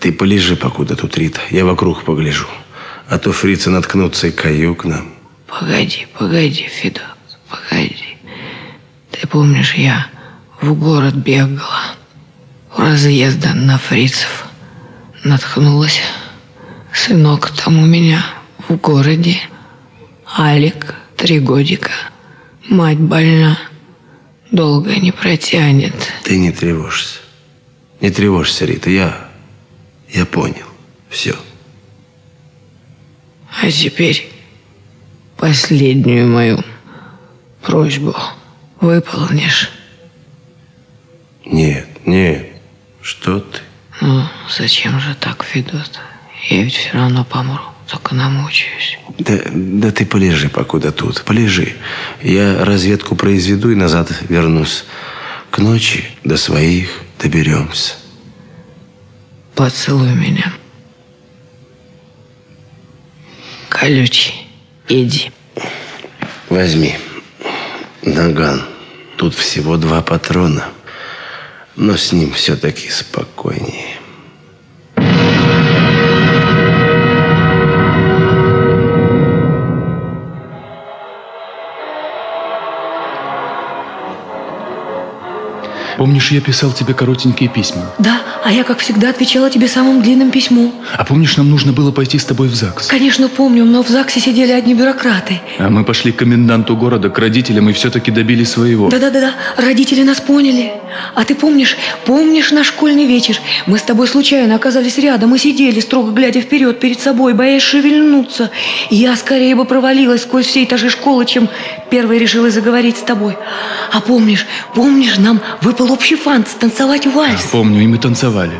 Speaker 4: Ты полежи покуда тут, Рита, я вокруг погляжу. А то фрицы наткнутся и каю к нам.
Speaker 11: Погоди, погоди, Федот, погоди. Ты помнишь, я в город бегала. У разъезда на фрицев наткнулась. Сынок там у меня в городе. Алик, три годика. Мать больна. Долго не протянет.
Speaker 4: Ты не тревожься. Не тревожься, Рита, я... Я понял. Все.
Speaker 11: А теперь последнюю мою просьбу выполнишь.
Speaker 4: Нет, нет. Что ты?
Speaker 11: Ну, зачем же так, Федот? Я ведь все равно помру, только намучаюсь.
Speaker 4: Да, да ты полежи покуда тут, полежи. Я разведку произведу и назад вернусь. К ночи до своих доберемся.
Speaker 11: Поцелуй меня. Колючий, иди.
Speaker 4: Возьми. Наган. Тут всего два патрона. Но с ним все-таки спокойнее. Помнишь, я писал тебе коротенькие письма?
Speaker 11: Да, а я, как всегда, отвечала тебе самым длинным письмом.
Speaker 4: А помнишь, нам нужно было пойти с тобой в ЗАГС?
Speaker 11: Конечно, помню, но в ЗАГСе сидели одни бюрократы.
Speaker 4: А мы пошли к коменданту города, к родителям и все-таки добились своего.
Speaker 11: Да-да-да, родители нас поняли. А ты помнишь, помнишь наш школьный вечер? Мы с тобой случайно оказались рядом и сидели, строго глядя вперед перед собой, боясь шевельнуться. И я скорее бы провалилась сквозь все этажи школы, чем первой решила заговорить с тобой. А помнишь, помнишь, нам выпал общий фант танцевать вальс.
Speaker 4: Помню, и мы танцевали.